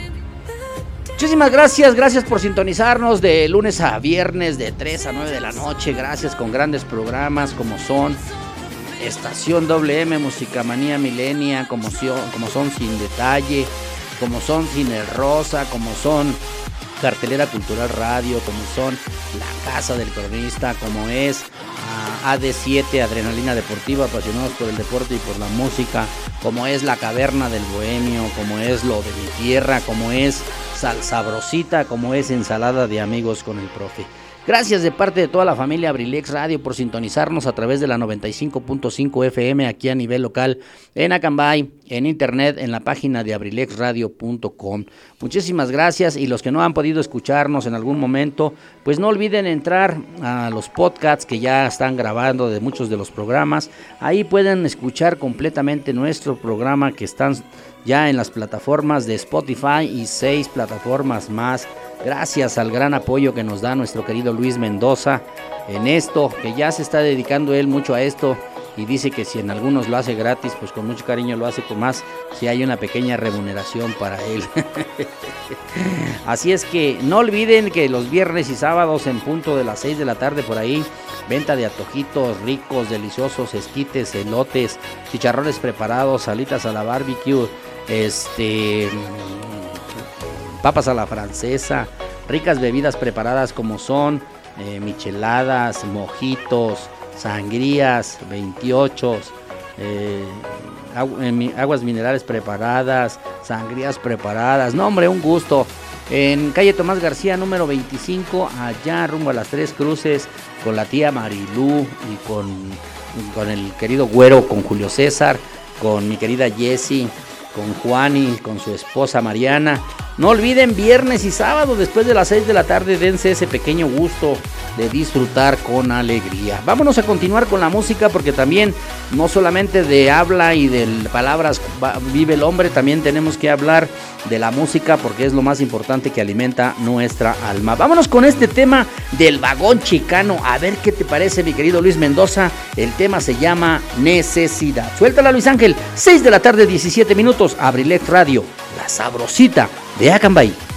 Muchísimas gracias, gracias por sintonizarnos de lunes a viernes de 3 a 9 de la noche. Gracias con grandes programas como son Estación WM, Musicamanía Milenia, como, como son Sin Detalle, como son Cine Rosa, como son Cartelera Cultural Radio, como son La Casa del Cronista, como es ah, AD7, Adrenalina Deportiva, apasionados por el deporte y por la música, como es La Caverna del Bohemio, como es Lo de mi Tierra, como es Sal Sabrosita, como es Ensalada de Amigos con el Profe. Gracias de parte de toda la familia Abrilex Radio por sintonizarnos a través de la 95.5 FM aquí a nivel local en Acambay, en internet, en la página de abrilexradio.com. Muchísimas gracias y los que no han podido escucharnos en algún momento, pues no olviden entrar a los podcasts que ya están grabando de muchos de los programas. Ahí pueden escuchar completamente nuestro programa que están ya en las plataformas de Spotify y seis plataformas más Gracias al gran apoyo que nos da nuestro querido Luis Mendoza en esto, que ya se está dedicando él mucho a esto y dice que si en algunos lo hace gratis, pues con mucho cariño lo hace con más, si hay una pequeña remuneración para él. Así es que no olviden que los viernes y sábados en punto de las 6 de la tarde por ahí, venta de atojitos ricos, deliciosos, esquites, elotes, chicharrones preparados, salitas a la barbecue, este papas a la francesa, ricas bebidas preparadas como son eh, micheladas, mojitos, sangrías, 28, eh, eh, aguas minerales preparadas, sangrías preparadas. No, hombre, un gusto. En calle Tomás García, número 25, allá rumbo a las Tres Cruces, con la tía Marilú y con, con el querido Güero, con Julio César, con mi querida Jessie, con Juan y con su esposa Mariana. No olviden viernes y sábado después de las 6 de la tarde dense ese pequeño gusto de disfrutar con alegría. Vámonos a continuar con la música porque también no solamente de habla y de palabras vive el hombre, también tenemos que hablar de la música porque es lo más importante que alimenta nuestra alma. Vámonos con este tema del vagón chicano. A ver qué te parece mi querido Luis Mendoza. El tema se llama Necesidad. Suéltala Luis Ángel. 6 de la tarde 17 minutos. Abrilet Radio. La sabrosita de Acambay.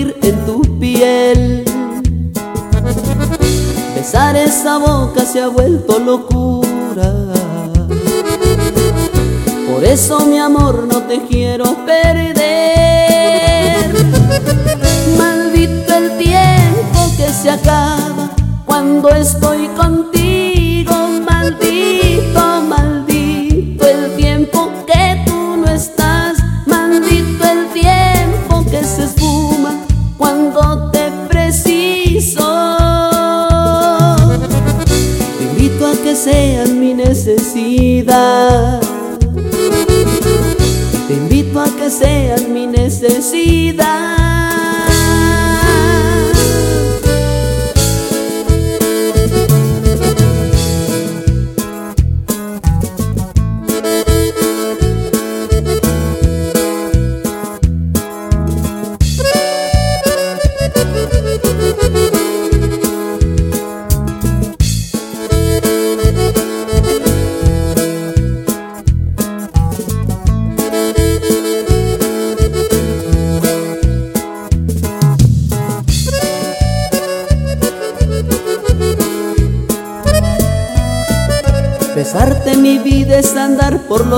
En tu piel. Besar esa boca se ha vuelto locura. Por eso mi amor no te quiero perder. Maldito el tiempo que se acaba cuando estoy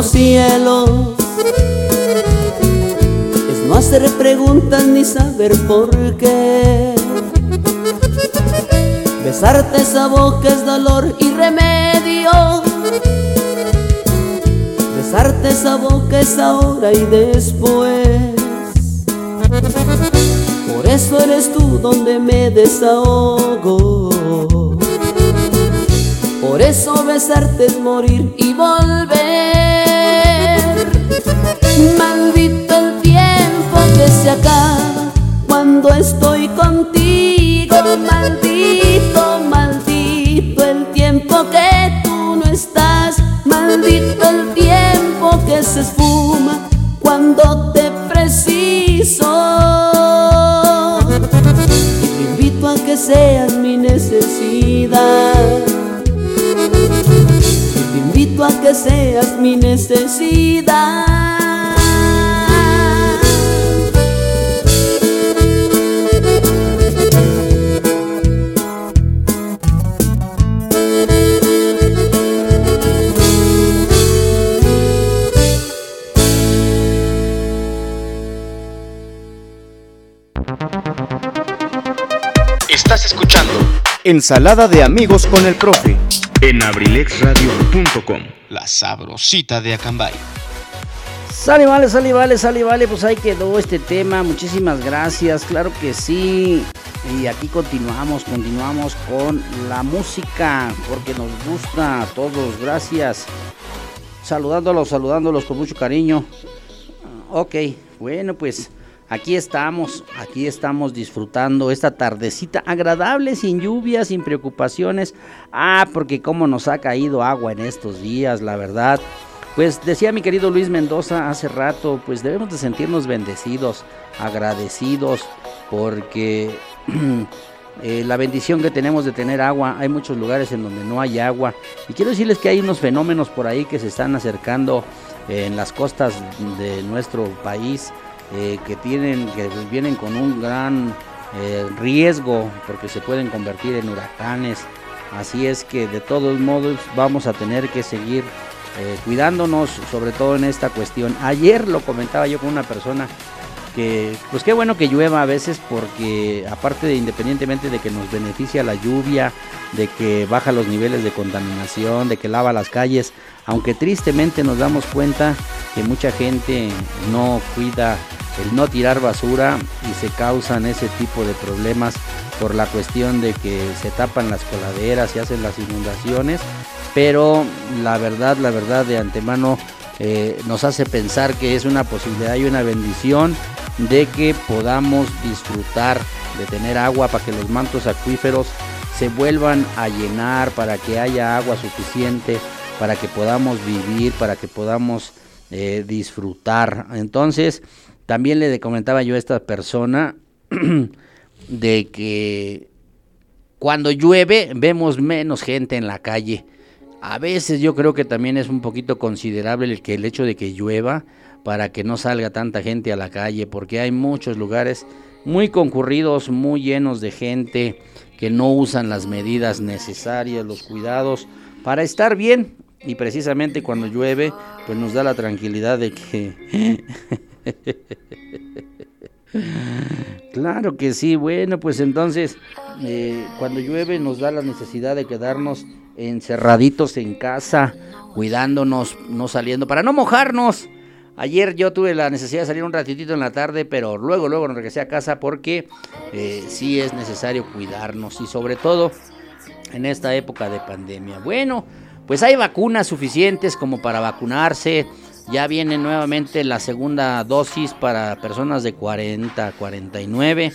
los cielos, es no hacer preguntas ni saber por qué. Besarte esa boca es dolor y remedio. Besarte esa boca es ahora y después. Por eso eres tú donde me desahogo. Por eso besarte es morir y volver. Maldito el tiempo que se acaba cuando estoy contigo. Maldito, maldito el tiempo que tú no estás. Maldito el tiempo que se esfuma cuando te preciso. Te invito a que seas mi necesidad invito a que seas mi necesidad. Ensalada de amigos con el profe en abrilexradio.com. La sabrosita de Acambay. Sale, vale, sale, vale, sale, vale. Pues ahí quedó este tema. Muchísimas gracias. Claro que sí. Y aquí continuamos, continuamos con la música. Porque nos gusta a todos. Gracias. Saludándolos, saludándolos con mucho cariño. Ok, bueno, pues Aquí estamos, aquí estamos disfrutando esta tardecita agradable, sin lluvia, sin preocupaciones. Ah, porque cómo nos ha caído agua en estos días, la verdad. Pues decía mi querido Luis Mendoza hace rato, pues debemos de sentirnos bendecidos, agradecidos, porque eh, la bendición que tenemos de tener agua, hay muchos lugares en donde no hay agua. Y quiero decirles que hay unos fenómenos por ahí que se están acercando en las costas de nuestro país eh, que tienen, que vienen con un gran eh, riesgo porque se pueden convertir en huracanes. Así es que de todos modos vamos a tener que seguir eh, cuidándonos, sobre todo en esta cuestión. Ayer lo comentaba yo con una persona que, pues qué bueno que llueva a veces porque aparte de independientemente de que nos beneficia la lluvia, de que baja los niveles de contaminación, de que lava las calles, aunque tristemente nos damos cuenta que mucha gente no cuida el no tirar basura y se causan ese tipo de problemas por la cuestión de que se tapan las coladeras y hacen las inundaciones, pero la verdad, la verdad de antemano eh, nos hace pensar que es una posibilidad y una bendición de que podamos disfrutar de tener agua para que los mantos acuíferos se vuelvan a llenar, para que haya agua suficiente, para que podamos vivir, para que podamos eh, disfrutar. Entonces, también le comentaba yo a esta persona de que cuando llueve vemos menos gente en la calle. A veces yo creo que también es un poquito considerable el que el hecho de que llueva para que no salga tanta gente a la calle, porque hay muchos lugares muy concurridos, muy llenos de gente que no usan las medidas necesarias, los cuidados para estar bien. Y precisamente cuando llueve, pues nos da la tranquilidad de que Claro que sí, bueno, pues entonces eh, cuando llueve nos da la necesidad de quedarnos encerraditos en casa, cuidándonos, no saliendo, para no mojarnos. Ayer yo tuve la necesidad de salir un ratitito en la tarde, pero luego, luego nos regresé a casa porque eh, sí es necesario cuidarnos y sobre todo en esta época de pandemia. Bueno, pues hay vacunas suficientes como para vacunarse Ya viene nuevamente la segunda dosis para personas de 40 a 49.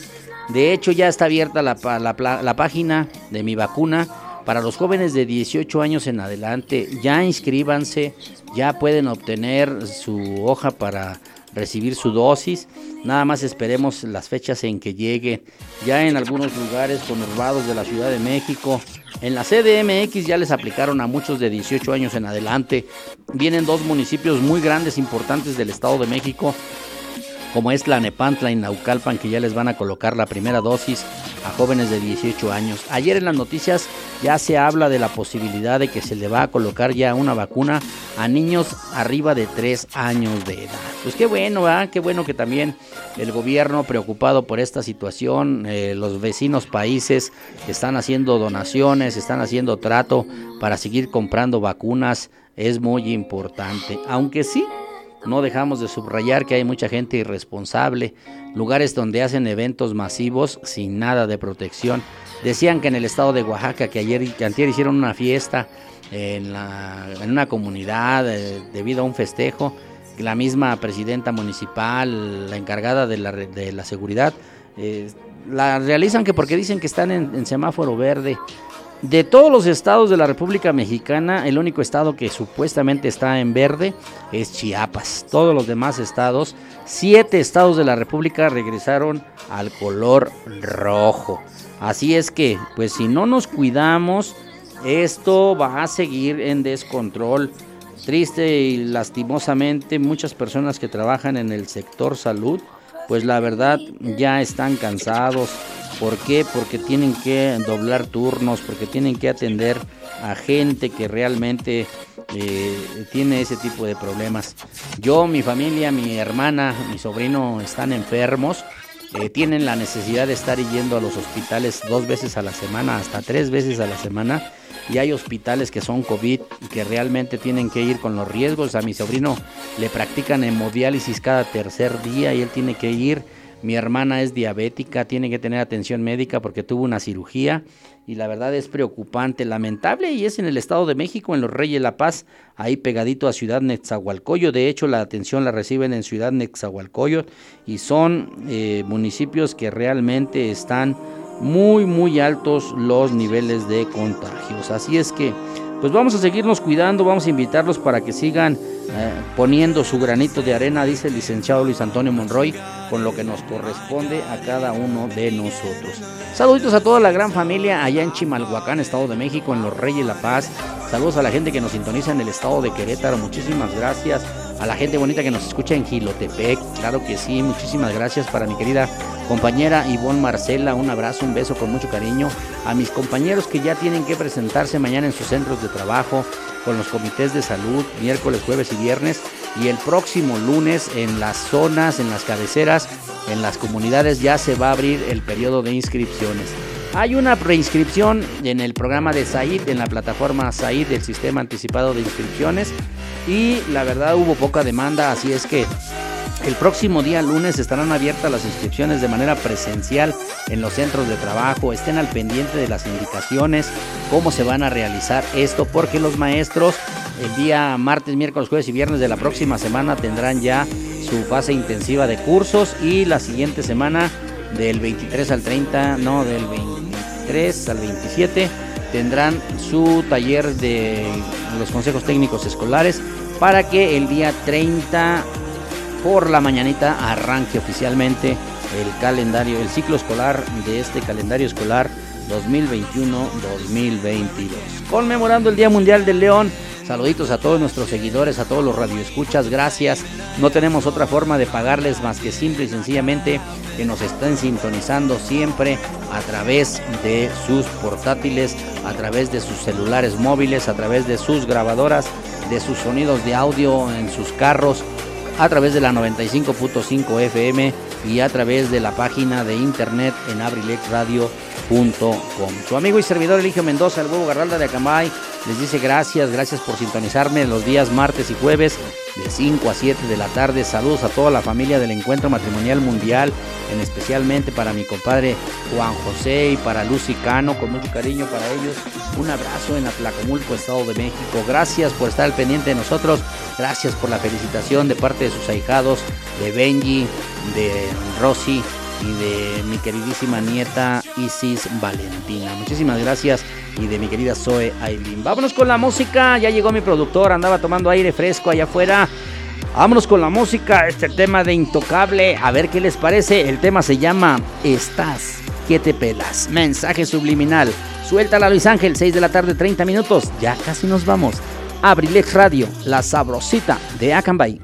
De hecho, ya está abierta la, página de mi vacuna para los jóvenes de 18 años en adelante. Ya inscríbanse, ya pueden obtener su hoja para recibir su dosis. Nada más esperemos las fechas en que llegue. Ya en algunos lugares conurbados de la Ciudad de México, en la CDMX ya les aplicaron a muchos de 18 años en adelante. Vienen dos municipios muy grandes, importantes del Estado de México, como es la Nepantla y Naucalpan, que ya les van a colocar la primera dosis a jóvenes de 18 años. Ayer en las noticias ya se habla de la posibilidad de que se le va a colocar ya una vacuna a niños arriba de 3 años de edad. Pues qué bueno, ¿verdad? Qué bueno que también el gobierno preocupado por esta situación, eh, los vecinos países están haciendo donaciones, están haciendo trato para seguir comprando vacunas, es muy importante. Aunque sí, no dejamos de subrayar que hay mucha gente irresponsable, lugares donde hacen eventos masivos sin nada de protección. Decían que en el estado de Oaxaca, que ayer que antier hicieron una fiesta en, una comunidad eh, debido a un festejo, la misma presidenta municipal, la encargada de la, de la seguridad, eh, la realizan que porque dicen que están en semáforo verde. De todos los estados de la República Mexicana, el único estado que supuestamente está en verde es Chiapas. Todos los demás estados, siete estados de la República regresaron al color rojo. Así es que, pues si no nos cuidamos, esto va a seguir en descontrol. Triste y lastimosamente, muchas personas que trabajan en el sector salud, pues la verdad ya están cansados ¿Por qué? Porque tienen que doblar turnos, porque tienen que atender a gente que realmente eh, tiene ese tipo de problemas. Yo, mi familia, mi hermana, mi sobrino están enfermos, eh, tienen la necesidad de estar yendo a los hospitales dos veces a la semana, hasta tres veces a la semana. Y hay hospitales que son COVID y que realmente tienen que ir con los riesgos. A mi sobrino le practican hemodiálisis cada tercer día y él tiene que ir mi hermana es diabética, tiene que tener atención médica porque tuvo una cirugía y la verdad es preocupante, lamentable y es en el Estado de México, en los Reyes La Paz, ahí pegadito a Ciudad Netzahualcoyo. De hecho, la atención la reciben en Ciudad Netzahualcoyo y son eh, municipios que realmente están muy, muy altos los niveles de contagios. Así es que, pues vamos a seguirnos cuidando, vamos a invitarlos para que sigan eh, poniendo su granito de arena, dice el licenciado Luis Antonio Monroy, con lo que nos corresponde a cada uno de nosotros. Saluditos a toda la gran familia allá en Chimalhuacán, Estado de México, en Los Reyes La Paz. Saludos a la gente que nos sintoniza en el estado de Querétaro, muchísimas gracias. A la gente bonita que nos escucha en Gilotepec, claro que sí, muchísimas gracias para mi querida compañera Ivonne Marcela, un abrazo, un beso con mucho cariño. A mis compañeros que ya tienen que presentarse mañana en sus centros de trabajo, con los comités de salud miércoles, jueves y viernes y el próximo lunes en las zonas, en las cabeceras, en las comunidades ya se va a abrir el periodo de inscripciones. Hay una preinscripción en el programa de SAID, en la plataforma SAID del Sistema Anticipado de Inscripciones y la verdad hubo poca demanda, así es que el próximo día lunes estarán abiertas las inscripciones de manera presencial en los centros de trabajo. Estén al pendiente de las indicaciones, cómo se van a realizar esto, porque los maestros el día martes, miércoles, jueves y viernes de la próxima semana tendrán ya su fase intensiva de cursos y la siguiente semana del 23 al 30, no, del 23 al 27 tendrán su taller de los consejos técnicos escolares para que el día 30 por la mañanita arranque oficialmente el calendario, el ciclo escolar de este calendario escolar 2021-2022. Conmemorando el Día Mundial del León, saluditos a todos nuestros seguidores, a todos los radioescuchas, gracias. No tenemos otra forma de pagarles más que simple y sencillamente que nos estén sintonizando siempre a través de sus portátiles, a través de sus celulares móviles, a través de sus grabadoras, de sus sonidos de audio en sus carros a través de la 95.5 FM y a través de la página de internet en abrilexradio.com Su amigo y servidor Eligio Mendoza, el huevo Garralda de Acambay, les dice gracias, gracias por sintonizarme los días martes y jueves de 5 a 7 de la tarde. Saludos a toda la familia del Encuentro Matrimonial Mundial, en especialmente para mi compadre Juan José y para Lucy Cano, con mucho cariño para ellos. Un abrazo en Atlacomulco, Estado de México. Gracias por estar al pendiente de nosotros. Gracias por la felicitación de parte de sus ahijados, de Benji, de Rosy y de mi queridísima nieta Isis Valentina. Muchísimas gracias y de mi querida Zoe Aileen. Vámonos con la música, ya llegó mi productor, andaba tomando aire fresco allá afuera. Vámonos con la música, este tema de Intocable, a ver qué les parece. El tema se llama Estás, que te pelas. Mensaje subliminal. Suéltala Luis Ángel, 6 de la tarde, 30 minutos. Ya casi nos vamos. Abrilex Radio, la sabrosita de Acambay.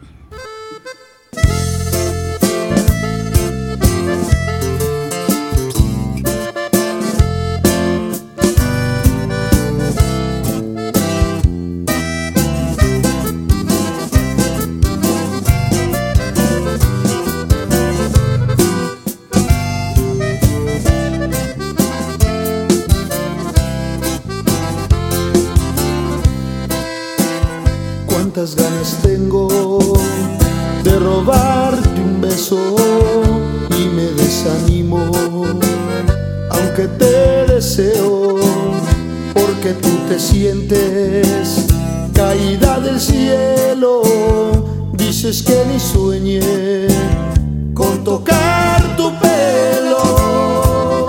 sientes caída del cielo, dices que ni sueñe con tocar tu pelo.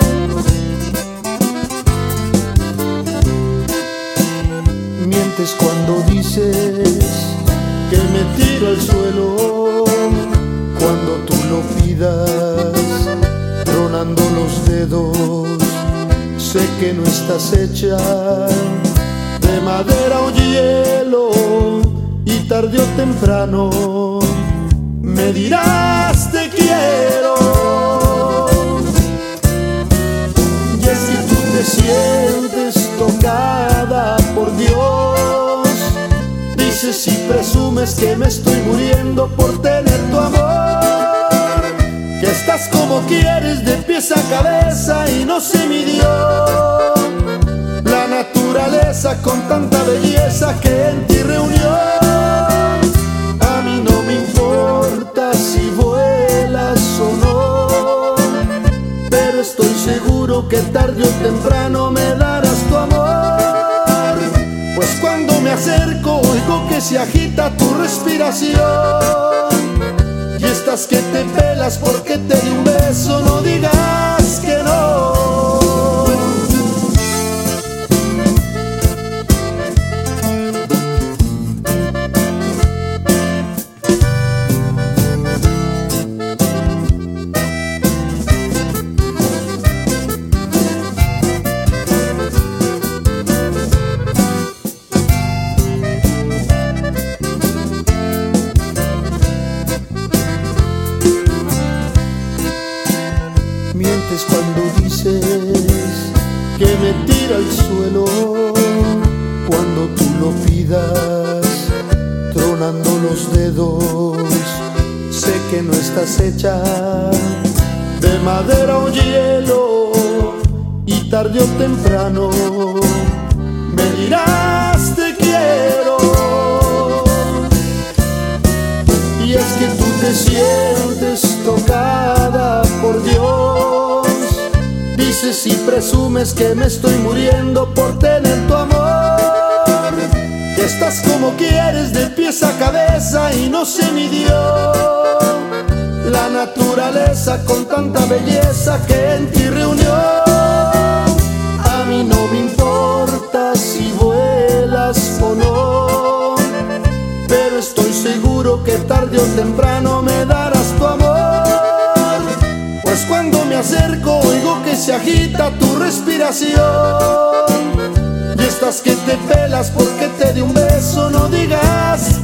Mientes cuando dices que me tiro al suelo, cuando tú lo pidas, tronando los dedos, sé que no estás hecha tarde o temprano me dirás te quiero. Y si tú te sientes tocada por Dios, dices si presumes que me estoy muriendo por tener tu amor, que estás como quieres de pies a cabeza y no se midió. La naturaleza con tanta belleza que en ti reunió. seguro que tarde o temprano me darás tu amor. Pues cuando me acerco oigo que se agita tu respiración. Y estas que te pelas porque te di un beso no digas. y no se midió. La naturaleza con tanta belleza que en ti reunió. A mí no me importa si vuelas o no, pero estoy seguro que tarde o temprano me darás tu amor. Pues cuando me acerco oigo que se agita tu respiración. Y estas que te pelas porque te di un beso, no digas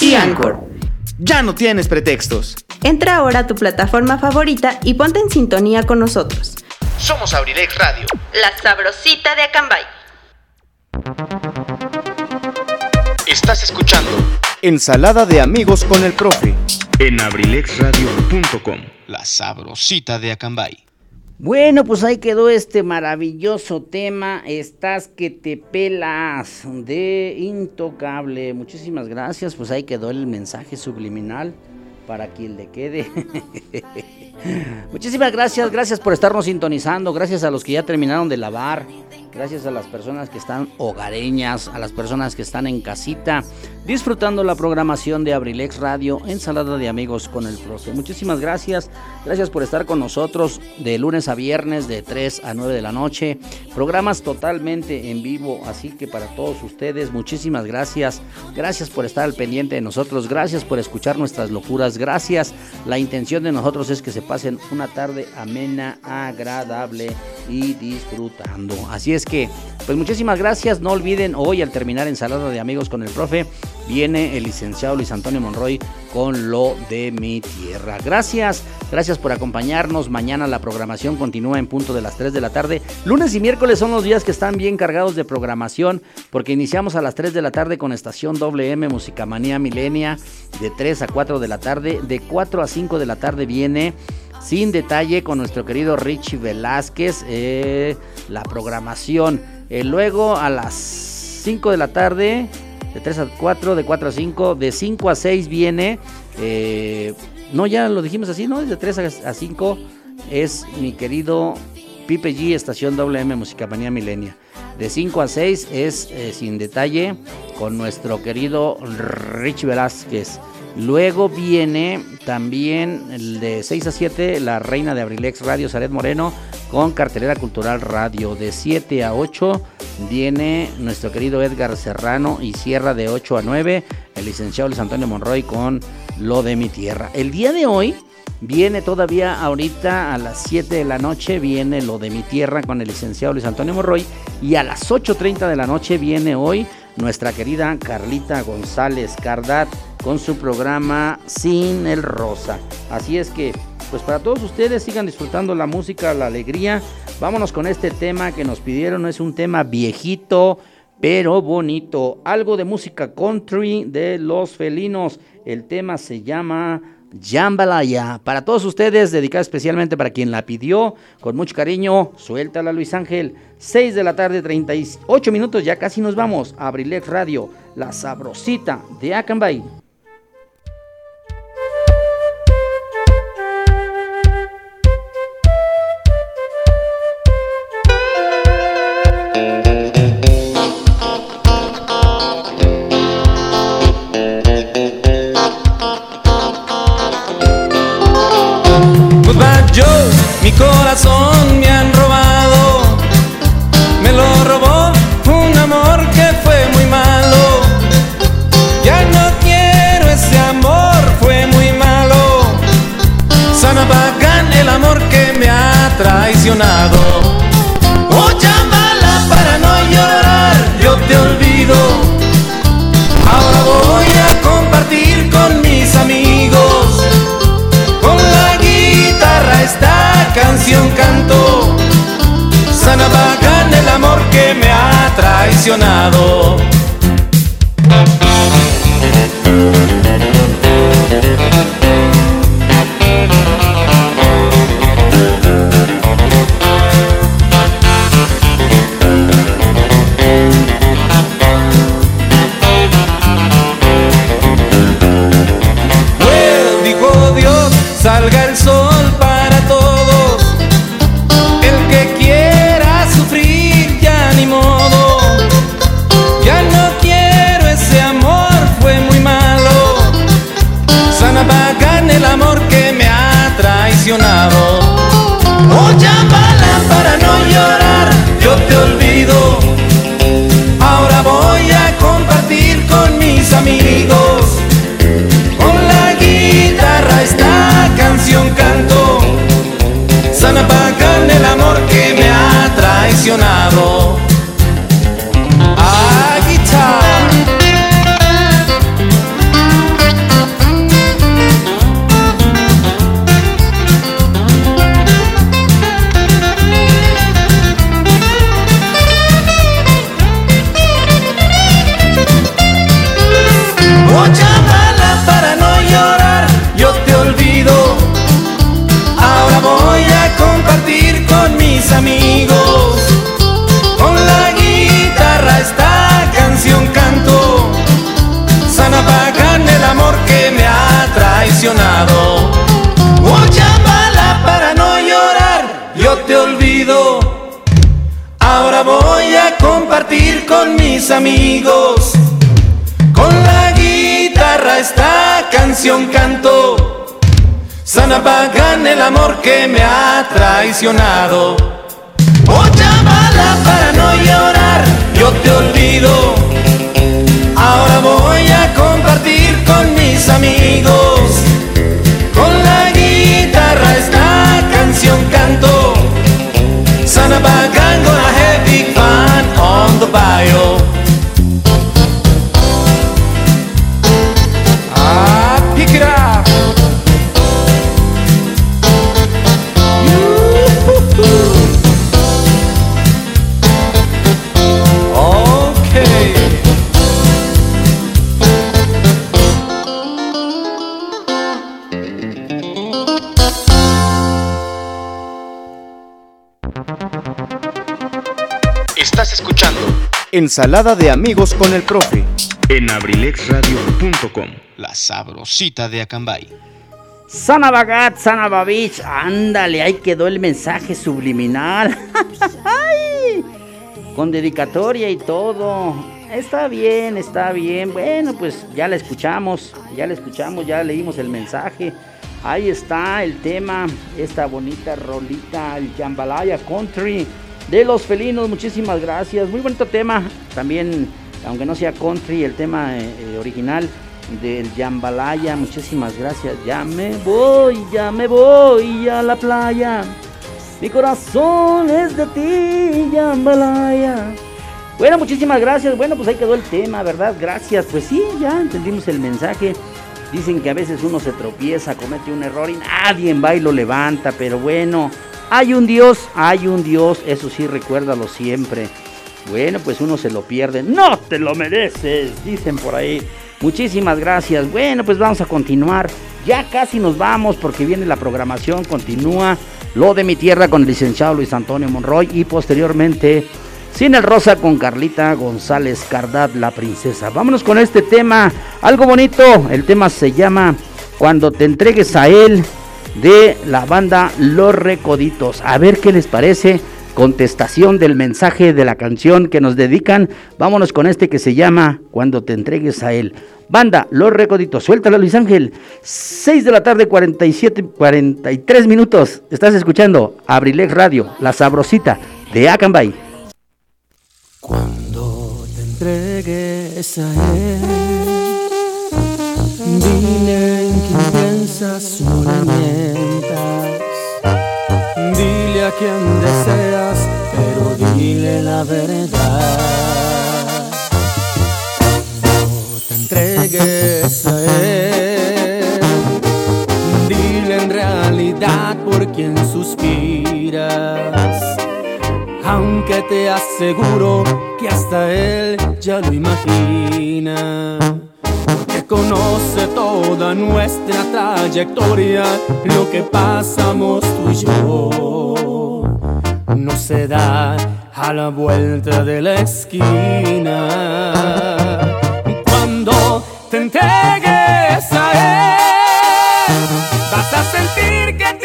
y Anchor. Ya no tienes pretextos. Entra ahora a tu plataforma favorita y ponte en sintonía con nosotros. Somos Abrilex Radio. La sabrosita de Acambay. Estás escuchando Ensalada de amigos con el profe. en abrilexradio.com. La sabrosita de Acambay. Bueno, pues ahí quedó este maravilloso tema. Estás que te pelas de Intocable. Muchísimas gracias. Pues ahí quedó el mensaje subliminal para quien le quede. Muchísimas gracias. Gracias por estarnos sintonizando. Gracias a los que ya terminaron de lavar. Gracias a las personas que están hogareñas, a las personas que están en casita, disfrutando la programación de Abrilex Radio, ensalada de amigos con el profe. Muchísimas gracias, gracias por estar con nosotros de lunes a viernes de 3 a 9 de la noche. Programas totalmente en vivo, así que para todos ustedes, muchísimas gracias. Gracias por estar al pendiente de nosotros, gracias por escuchar nuestras locuras, gracias. La intención de nosotros es que se pasen una tarde amena, agradable y disfrutando. Así es que, pues muchísimas gracias. No olviden, hoy al terminar Ensalada de Amigos con el Profe, viene el licenciado Luis Antonio Monroy con lo de mi tierra. Gracias, gracias por acompañarnos. Mañana la programación continúa en punto de las 3 de la tarde. Lunes y miércoles son los días que están bien cargados de programación, porque iniciamos a las 3 de la tarde con estación WM Musicamanía Milenia, de 3 a 4 de la tarde. De 4 a 5 de la tarde viene sin detalle con nuestro querido Richie Velázquez, eh, la programación. Eh, luego a las 5 de la tarde, de 3 a 4, de 4 a 5, de 5 a 6 viene, eh, no ya lo dijimos así, ¿no? De 3 a 5 es mi querido Pipe G, estación WM Musicamanía Milenia. De 5 a 6 es eh, sin detalle con nuestro querido Richie Velázquez. Luego viene también de 6 a 7 la reina de Abrilex Radio, Saret Moreno, con cartelera cultural radio. De 7 a 8 viene nuestro querido Edgar Serrano y cierra de 8 a 9 el licenciado Luis Antonio Monroy con Lo de mi tierra. El día de hoy viene todavía ahorita a las 7 de la noche viene Lo de mi tierra con el licenciado Luis Antonio Monroy y a las 8.30 de la noche viene hoy nuestra querida Carlita González Cardat con su programa Sin el Rosa. Así es que, pues para todos ustedes sigan disfrutando la música, la alegría. Vámonos con este tema que nos pidieron. Es un tema viejito, pero bonito. Algo de música country de los felinos. El tema se llama Jambalaya. Para todos ustedes, dedicado especialmente para quien la pidió, con mucho cariño, suéltala Luis Ángel. 6 de la tarde, 38 minutos, ya casi nos vamos. a Abrilex Radio, la sabrosita de Acambay. Canción canto. El amor que me ha traicionado. A. Mucha bala para no llorar, yo te olvido. Ahora voy a compartir con mis amigos. Traicionado. Mucha bala para no llorar, yo te olvido. Ahora voy a compartir con mis amigos. Con la guitarra esta canción canto. Sana pagan el amor que me ha traicionado. Mucha bala para no llorar, yo te olvido. Con mis amigos. Con la guitarra esta canción canto. Sana pagan gonna have big fun on the bio. Ensalada de amigos con el profe. en abrilexradio.com. La sabrosita de Acambay. Sanabagat, Sanababich, ándale, ahí quedó el mensaje subliminal. Con dedicatoria y todo. Está bien, está bien. Bueno, pues ya la escuchamos, ya la escuchamos, ya leímos el mensaje. Ahí está el tema, esta bonita rolita, el Jambalaya Country de los felinos. Muchísimas gracias. Muy bonito tema. También, aunque no sea country, el tema eh, eh, original del Jambalaya. Muchísimas gracias. Ya me voy, ya me voy a la playa. Mi corazón es de ti, Jambalaya. Bueno, muchísimas gracias. Bueno, pues ahí quedó el tema, ¿verdad? Gracias. Pues sí, ya entendimos el mensaje. Dicen que a veces uno se tropieza, comete un error y nadie va y lo levanta, pero bueno, hay un Dios, hay un Dios, eso sí, recuérdalo siempre. Bueno, pues uno se lo pierde. No te lo mereces, dicen por ahí. Muchísimas gracias. Bueno, pues vamos a continuar. Ya casi nos vamos porque viene la programación, continúa lo de mi tierra con el licenciado Luis Antonio Monroy y posteriormente Cine Rosa con Carlita González Cardat, la princesa. Vámonos con este tema, algo bonito. El tema se llama Cuando te entregues a él de la banda Los Recoditos. A ver qué les parece. Contestación del mensaje de la canción que nos dedican. Vámonos con este que se llama Cuando te entregues a él. Banda Los Recoditos. Suéltala Luis Ángel. 6 de la tarde, 47, 43 minutos. Estás escuchando Abrilex Radio, la sabrosita de Acambay. Cuando te entregues a él, dile en quién piensas, no le mientas. Dile a quien deseas, pero dile la verdad. Cuando te entregues a él, dile en realidad por quién suspiras. Aunque te aseguro que hasta él ya lo imagina. Porque conoce toda nuestra trayectoria, lo que pasamos tú y yo. No se da a la vuelta de la esquina. Cuando te entregues a él, vas a sentir que te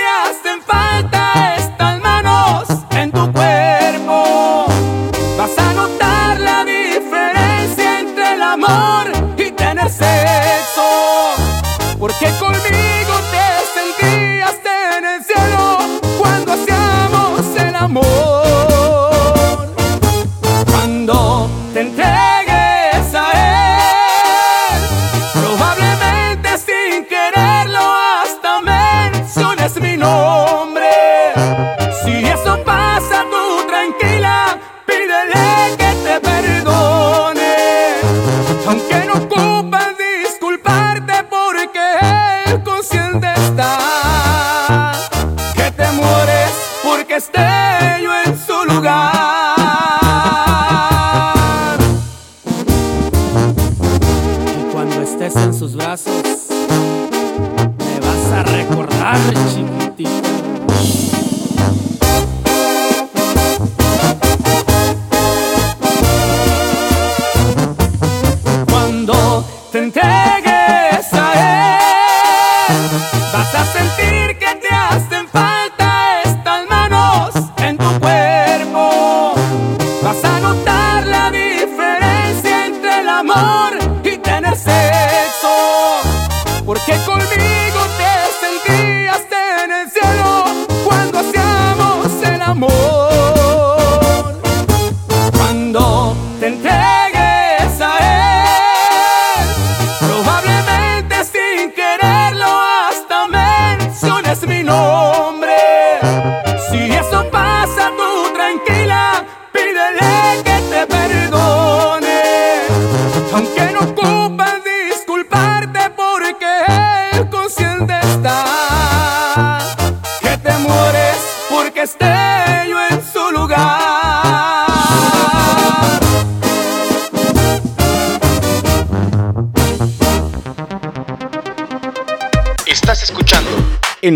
lugar.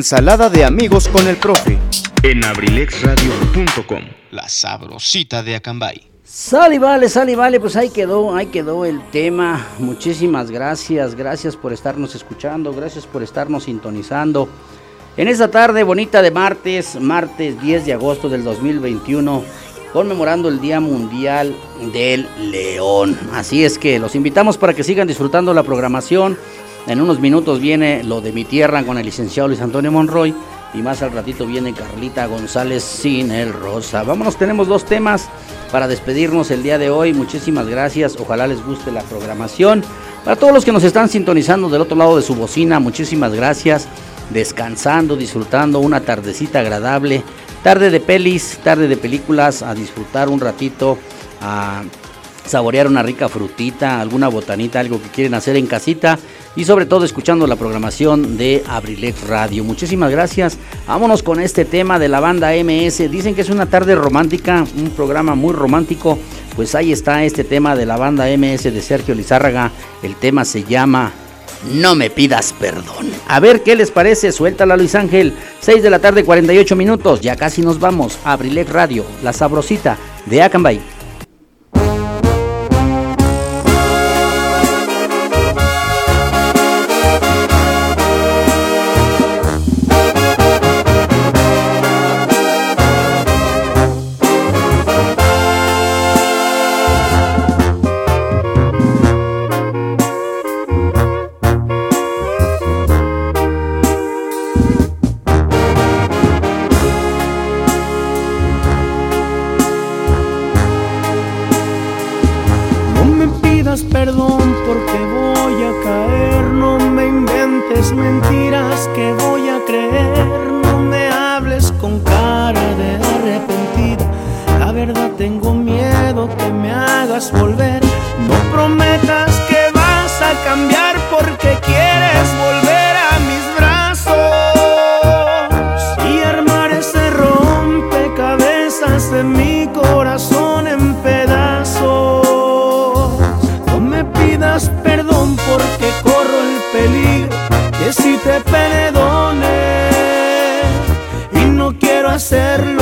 Ensalada de amigos con el profe. en abrilexradio.com. La sabrosita de Acambay. Sale, vale, sale, vale, pues ahí quedó, ahí quedó el tema. Muchísimas gracias, gracias por estarnos escuchando, gracias por estarnos sintonizando. En esta tarde bonita de martes, martes 10 de agosto del 2021, conmemorando el Día Mundial del León. Así es que los invitamos para que sigan disfrutando la programación. En unos minutos viene lo de mi tierra con el licenciado Luis Antonio Monroy. Y más al ratito viene Carlita González sin el rosa. Vámonos, tenemos dos temas para despedirnos el día de hoy. Muchísimas gracias. Ojalá les guste la programación. Para todos los que nos están sintonizando del otro lado de su bocina, muchísimas gracias. Descansando, disfrutando una tardecita agradable. Tarde de pelis, tarde de películas, a disfrutar un ratito, a saborear una rica frutita, alguna botanita, algo que quieren hacer en casita y sobre todo escuchando la programación de Abrilex Radio. Muchísimas gracias. Vámonos con este tema de la banda MS. Dicen que es una tarde romántica, un programa muy romántico. Pues ahí está este tema de la banda MS de Sergio Lizárraga. El tema se llama No me pidas perdón. A ver qué les parece. Suéltala Luis Ángel. 6 de la tarde, 48 minutos. Ya casi nos vamos. Abrilex Radio, la sabrosita de Acambay. Quiero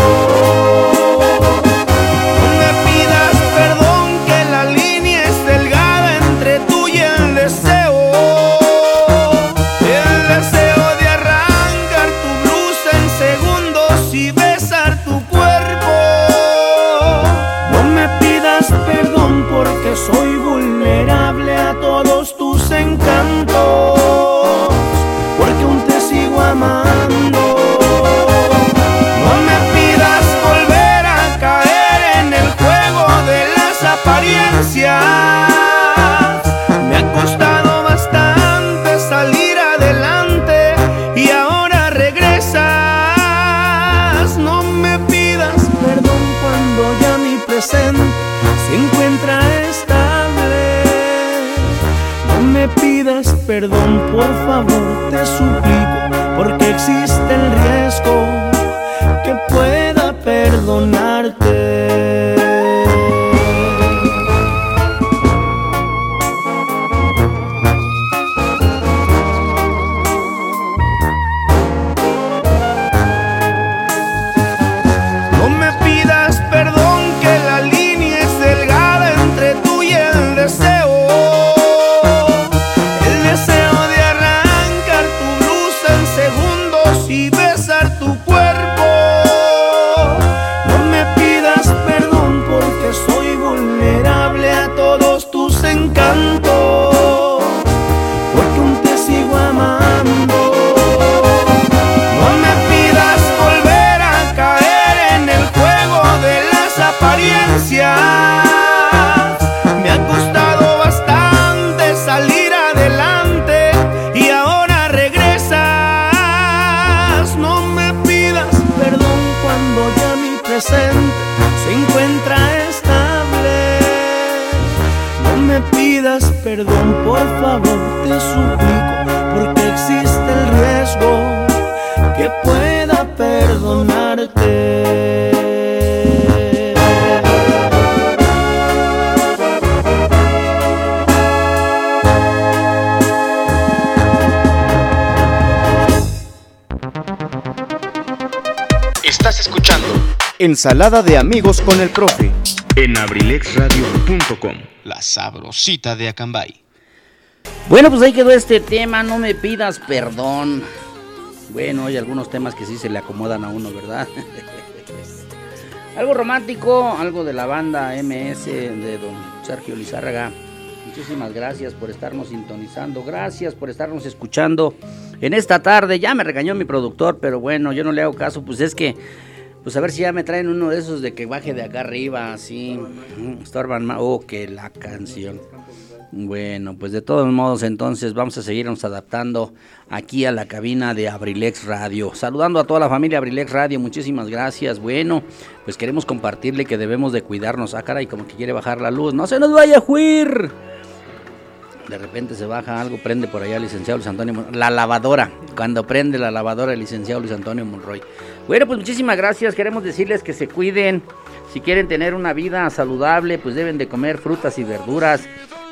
Ensalada de amigos con el profe. En abrilexradio.com. La sabrosita de Acambay. Bueno, pues ahí quedó este tema. No me pidas perdón. Bueno, hay algunos temas que sí se le acomodan a uno, ¿verdad? algo romántico, algo de la banda MS de don Sergio Lizárraga. Muchísimas gracias por estarnos sintonizando, gracias por estarnos escuchando en esta tarde. Ya me regañó mi productor, pero bueno, yo no le hago caso, pues es que pues a ver si ya me traen uno de esos de que baje de acá arriba, así. Estorban más. Oh, que la canción. Bueno, pues de todos modos, entonces vamos a seguirnos adaptando aquí a la cabina de Abrilex Radio. Saludando a toda la familia Abrilex Radio, muchísimas gracias. Bueno, pues queremos compartirle que debemos de cuidarnos. Ah, caray, como que quiere bajar la luz. ¡No se nos vaya a huir! de repente se baja algo, prende por allá el licenciado Luis Antonio Monroy. La lavadora, cuando prende la lavadora el licenciado Luis Antonio Monroy. Bueno, pues muchísimas gracias. Queremos decirles que se cuiden. Si quieren tener una vida saludable, pues deben de comer frutas y verduras,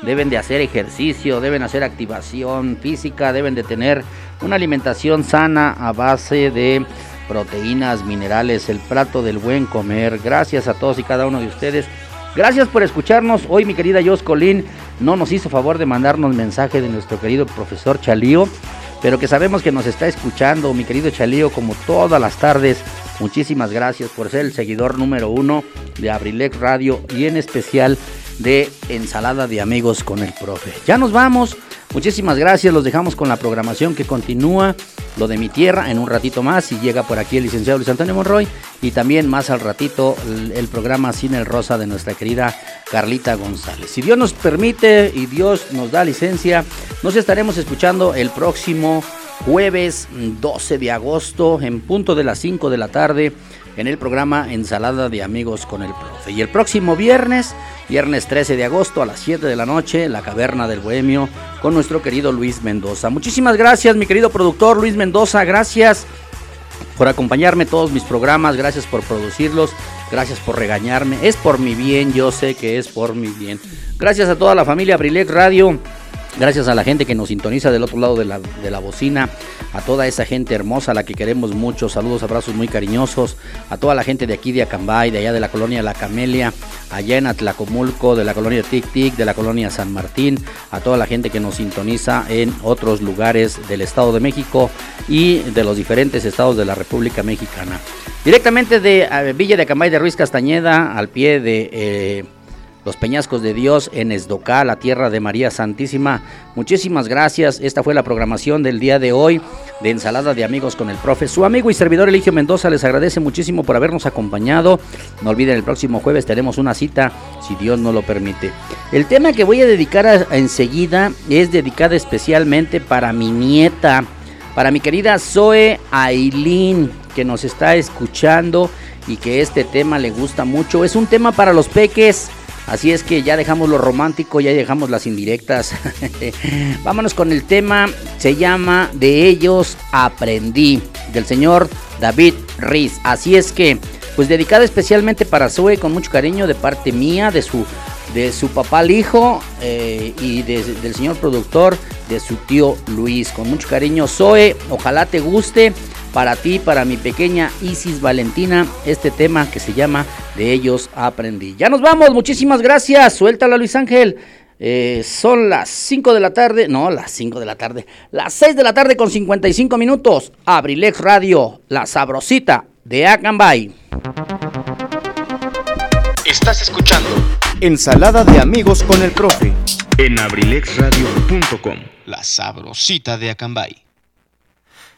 deben de hacer ejercicio, deben hacer activación física, deben de tener una alimentación sana a base de proteínas, minerales, el plato del buen comer. Gracias a todos y cada uno de ustedes. Gracias por escucharnos. Hoy mi querida Jos Colín no nos hizo favor de mandarnos mensaje de nuestro querido profesor Chalío, pero que sabemos que nos está escuchando, mi querido Chalío, como todas las tardes. Muchísimas gracias por ser el seguidor número uno de Abrilex Radio y en especial de Ensalada de Amigos con el Profe. Ya nos vamos. Muchísimas gracias, los dejamos con la programación que continúa, lo de mi tierra en un ratito más y llega por aquí el licenciado Luis Antonio Monroy y también más al ratito el, programa Cine el Rosa de nuestra querida Carlita González. Si Dios nos permite y Dios nos da licencia, nos estaremos escuchando el próximo jueves 12 de agosto en punto de las 5 de la tarde en el programa Ensalada de Amigos con el Profe. Y el próximo viernes, viernes 13 de agosto a las 7 de la noche, La Caverna del Bohemio con nuestro querido Luis Mendoza. Muchísimas gracias, mi querido productor Luis Mendoza, gracias por acompañarme todos mis programas, gracias por producirlos, gracias por regañarme. Es por mi bien, yo sé que es por mi bien. Gracias a toda la familia Abrilex Radio. Gracias a la gente que nos sintoniza del otro lado de la, de la, bocina, a toda esa gente hermosa a la que queremos mucho, saludos, abrazos muy cariñosos, a toda la gente de aquí de Acambay, de allá de la colonia La Camelia, allá en Atlacomulco, de la colonia Tic Tic, de la colonia San Martín, a toda la gente que nos sintoniza en otros lugares del Estado de México y de los diferentes estados de la República Mexicana. Directamente de eh, Villa de Acambay de Ruiz Castañeda, al pie de... Eh, los Peñascos de Dios en Esdocá, la tierra de María Santísima. Muchísimas gracias. Esta fue la programación del día de hoy de Ensalada de Amigos con el Profe. Su amigo y servidor Eligio Mendoza les agradece muchísimo por habernos acompañado. No olviden, el próximo jueves tenemos una cita, si Dios no lo permite. El tema que voy a dedicar enseguida es dedicado especialmente para mi nieta, para mi querida Zoe Ailín, que nos está escuchando y que este tema le gusta mucho. Es un tema para los peques Así es que ya dejamos lo romántico, ya dejamos las indirectas. Vámonos con el tema, se llama De ellos aprendí, del señor David Riz. Así es que, pues dedicada especialmente para Zoe, con mucho cariño de parte mía, de su, de su papá hijo eh, y del señor productor, de su tío Luis. Con mucho cariño, Zoe, ojalá te guste para ti, para mi pequeña Isis Valentina, este tema que se llama De ellos aprendí. Ya nos vamos, muchísimas gracias. Suéltala Luis Ángel. Eh, son las 5 de la tarde, no, las 5 de la tarde, las 6 de la tarde con 55 minutos. Abrilex Radio, la sabrosita de Acambay. Estás escuchando Ensalada de amigos con el profe en abrilexradio.com, la sabrosita de Acambay.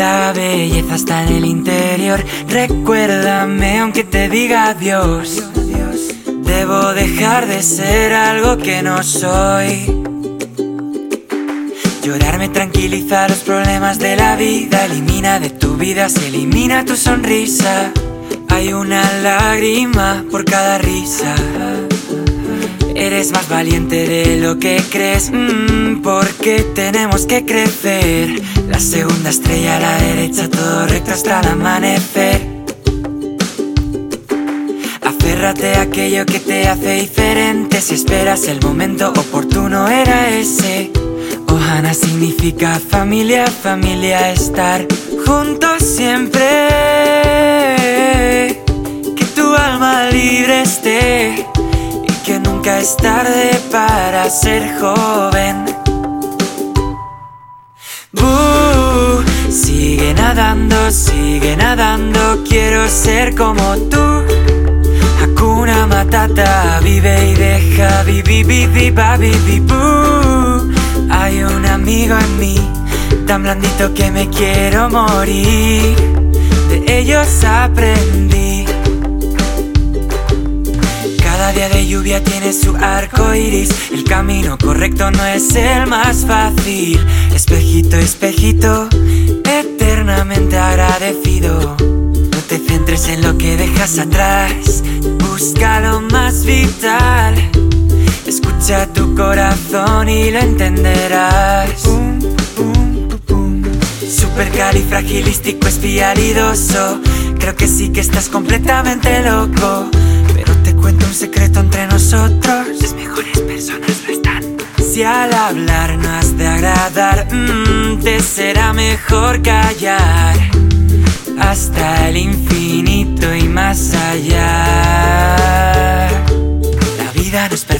La belleza está en el interior. Recuérdame aunque te diga adiós. Debo dejar de ser algo que no soy. Llorar me tranquiliza los problemas de la vida. Elimina de tu vida, se elimina tu sonrisa. Hay una lágrima por cada risa. Eres más valiente de lo que crees, mm, porque tenemos que crecer. La segunda estrella a la derecha, todo recto hasta el amanecer. Aférrate a aquello que te hace diferente. Si esperas el momento oportuno, era ese. Ohana significa familia, familia, estar juntos siempre. Que tu alma libre esté que nunca es tarde para ser joven. Sigue nadando, sigue nadando, quiero ser como tú. Hakuna Matata, vive y deja, vivi, vivi, babi, Hay un amigo en mí, tan blandito que me quiero morir. De ellos aprendí cada día de lluvia tiene su arco iris. El camino correcto no es el más fácil. Espejito, espejito, eternamente agradecido. No te centres en lo que dejas atrás. Busca lo más vital. Escucha tu corazón y lo entenderás. Supercalifragilístico espialidoso. Creo que sí que estás completamente loco cuento un secreto entre nosotros. Las mejores personas lo están. Si al hablar no has de agradar, mm, te será mejor callar. Hasta el infinito y más allá. La vida no es perfecta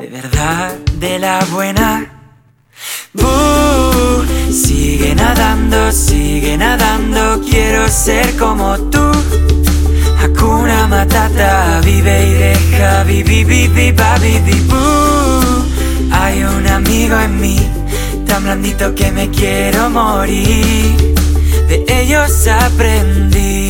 De verdad, de la buena. sigue nadando, sigue nadando, quiero ser como tú. Hakuna Matata, vive y deja, vivi, vivi, babi, hay un amigo en mí, tan blandito que me quiero morir. De ellos aprendí.